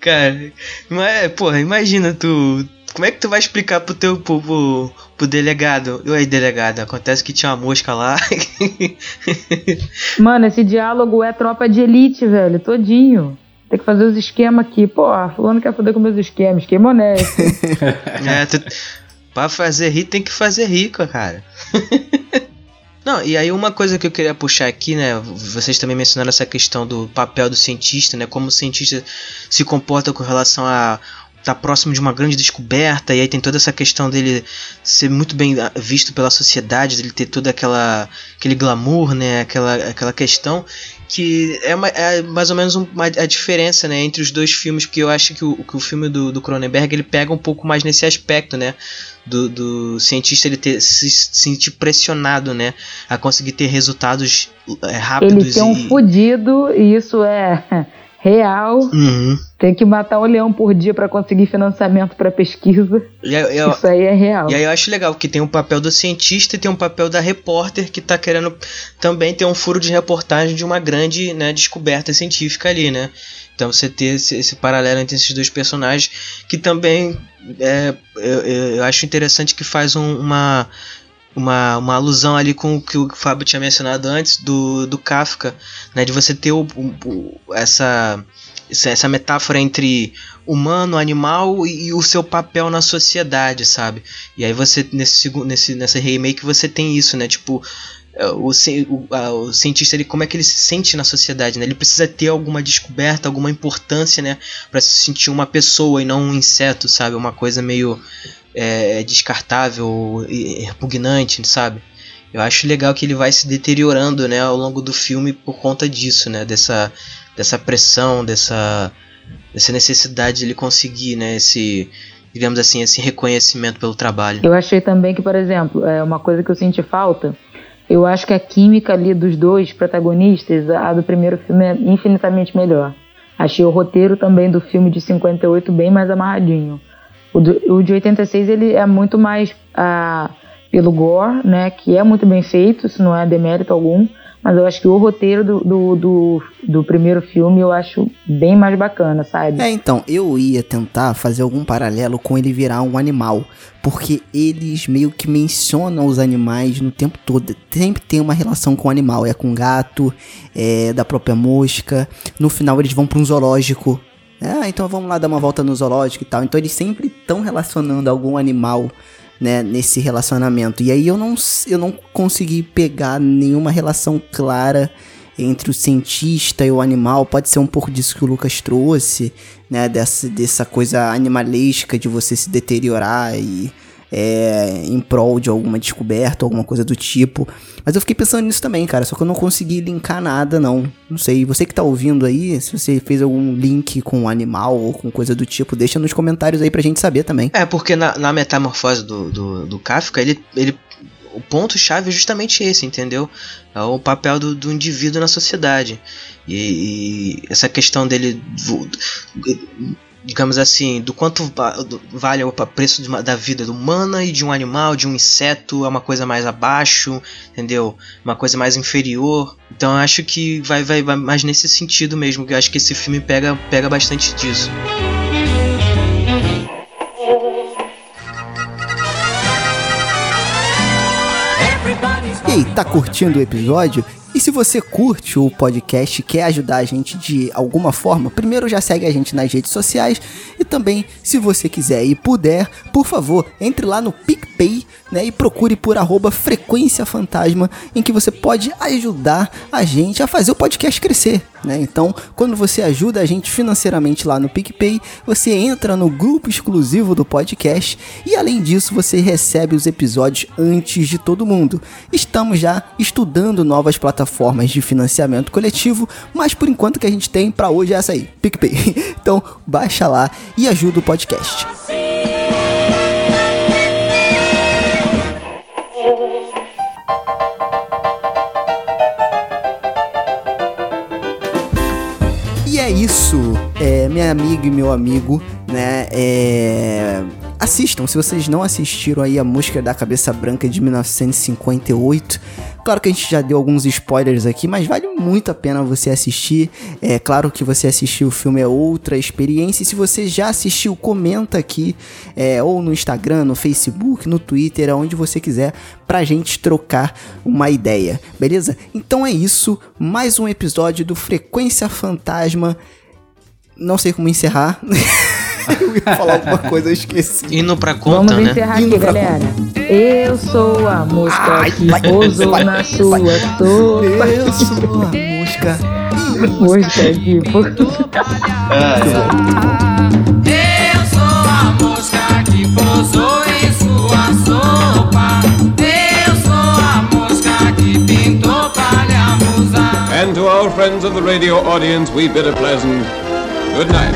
Cara, mas, porra, imagina tu. Como é que tu vai explicar pro teu pro, pro, pro delegado? Oi, delegado, acontece que tinha uma mosca lá. Mano, esse diálogo é tropa de elite, velho, todinho. Tem que fazer os esquemas aqui. Pô, fulano quer foder com meus esquemas. Esquema honesto. é, tu, pra fazer rir tem que fazer rico, cara. Não, e aí uma coisa que eu queria puxar aqui, né? Vocês também mencionaram essa questão do papel do cientista, né? Como o cientista se comporta com relação a estar próximo de uma grande descoberta, e aí tem toda essa questão dele ser muito bem visto pela sociedade, dele ter toda aquela aquele glamour, né? Aquela, aquela questão que é, uma- é mais ou menos um- uma, a diferença, né? Entre os dois filmes, porque eu acho que o, que o filme do, do Cronenberg ele pega um pouco mais nesse aspecto, né? Do, do cientista ele ter se sentir pressionado, né? A conseguir ter resultados é, rápidos Ele tem um e... fudido e isso é real. Uhum. Tem que matar um leão por dia pra conseguir financiamento pra pesquisa. E aí, eu- Isso aí é real. e aí eu acho legal que tem um papel do cientista e tem um papel da repórter que tá querendo também ter um furo de reportagem de uma grande né, descoberta científica ali, né? Então você ter esse, esse paralelo entre esses dois personagens que também é, eu, eu- eu acho interessante que faz um- uma, uma, uma alusão ali com o que o Fábio tinha mencionado antes do, do Kafka, né? De você ter o, o- essa, essa metáfora entre humano, animal e, e o seu papel na sociedade, sabe? E aí você nesse nesse nessa remake você tem isso, né? Tipo é, o, o, o cientista ele como é que ele se sente na sociedade, né? Ele precisa ter alguma descoberta, alguma importância, né, Pra se sentir uma pessoa e não um inseto, sabe? Uma coisa meio é, descartável e repugnante, sabe? Eu acho legal que ele vai se deteriorando, né, ao longo do filme por conta disso, né, dessa dessa pressão, dessa dessa necessidade de ele conseguir, né, esse digamos assim, esse reconhecimento pelo trabalho. Eu achei também que, por exemplo, é uma coisa que eu senti falta. Eu acho que a química ali dos dois protagonistas, a do primeiro filme é infinitamente melhor. Achei o roteiro também do filme de 58 bem mais amarradinho. O, o de 86 ele é muito mais ah, pelo gore, né? Que é muito bem feito, isso não é demérito algum. Mas eu acho que o roteiro do, do, do, do primeiro filme eu acho bem mais bacana, sabe? É, então, eu ia tentar fazer algum paralelo com ele virar um animal. Porque eles meio que mencionam os animais no tempo todo. Sempre tem uma relação com o animal. É com gato, é da própria mosca. No final eles vão pra um zoológico. Ah, então vamos lá dar uma volta no zoológico e tal. Então eles sempre estão relacionando algum animal né, nesse relacionamento. E aí eu não, eu não consegui pegar nenhuma relação clara entre o cientista e o animal. Pode ser um pouco disso que o Lucas trouxe, né? Dessa, dessa coisa animalesca de você se deteriorar e é, em prol de alguma descoberta, alguma coisa do tipo. Mas eu fiquei pensando nisso também, cara. Só que eu não consegui linkar nada, não. Não sei. Você que tá ouvindo aí, se você fez algum link com um animal ou com coisa do tipo, deixa nos comentários aí pra gente saber também. É, porque na, na metamorfose do, do, do Kafka, ele, ele o ponto-chave é justamente esse, entendeu? É o papel do, do indivíduo na sociedade. E, e, essa questão dele digamos assim, do quanto vale o preço uma, da vida humana e de um animal, de um inseto, é uma coisa mais abaixo, entendeu? Uma coisa mais inferior. Então eu acho que vai, vai, vai mais nesse sentido mesmo, que eu acho que esse filme pega, pega bastante disso. E tá curtindo o episódio? E se você curte o podcast e quer ajudar a gente de alguma forma, primeiro já segue a gente nas redes sociais e também, se você quiser e puder, por favor, entre lá no PicPay né, e procure por arroba Frequência Fantasma, em que você pode ajudar a gente a fazer o podcast crescer. Né? Então, quando você ajuda a gente financeiramente lá no PicPay, você entra no grupo exclusivo do podcast e além disso você recebe os episódios antes de todo mundo. Estamos já estudando novas plataformas de financiamento coletivo, mas por enquanto que a gente tem para hoje é essa aí, PicPay. Então, baixa lá e ajuda o podcast. E é isso, é, minha amiga e meu amigo, né? É, assistam, se vocês não assistiram aí a Música da Cabeça Branca de 1958. Claro que a gente já deu alguns spoilers aqui, mas vale muito a pena você assistir. É claro que você assistir o filme é outra experiência. E se você já assistiu, comenta aqui, é, ou no Instagram, no Facebook, no Twitter, aonde você quiser, pra gente trocar uma ideia, beleza? Então é isso, mais um episódio do Frequência Fantasma. Não sei como encerrar. eu ia falar alguma coisa, eu esqueci. Indo pra conta, Vamos né? encerrar Indo aqui, galera. Eu sou a mosca Ai, que vai, pousou vai, na vai. sua sopa. Eu sou a mosca. Mosca que pousou. Eu sou a mosca que pousou em sua sopa. Eu sou a mosca que pintou palha musa. And to our friends of the radio audience, we bid a pleasant good night.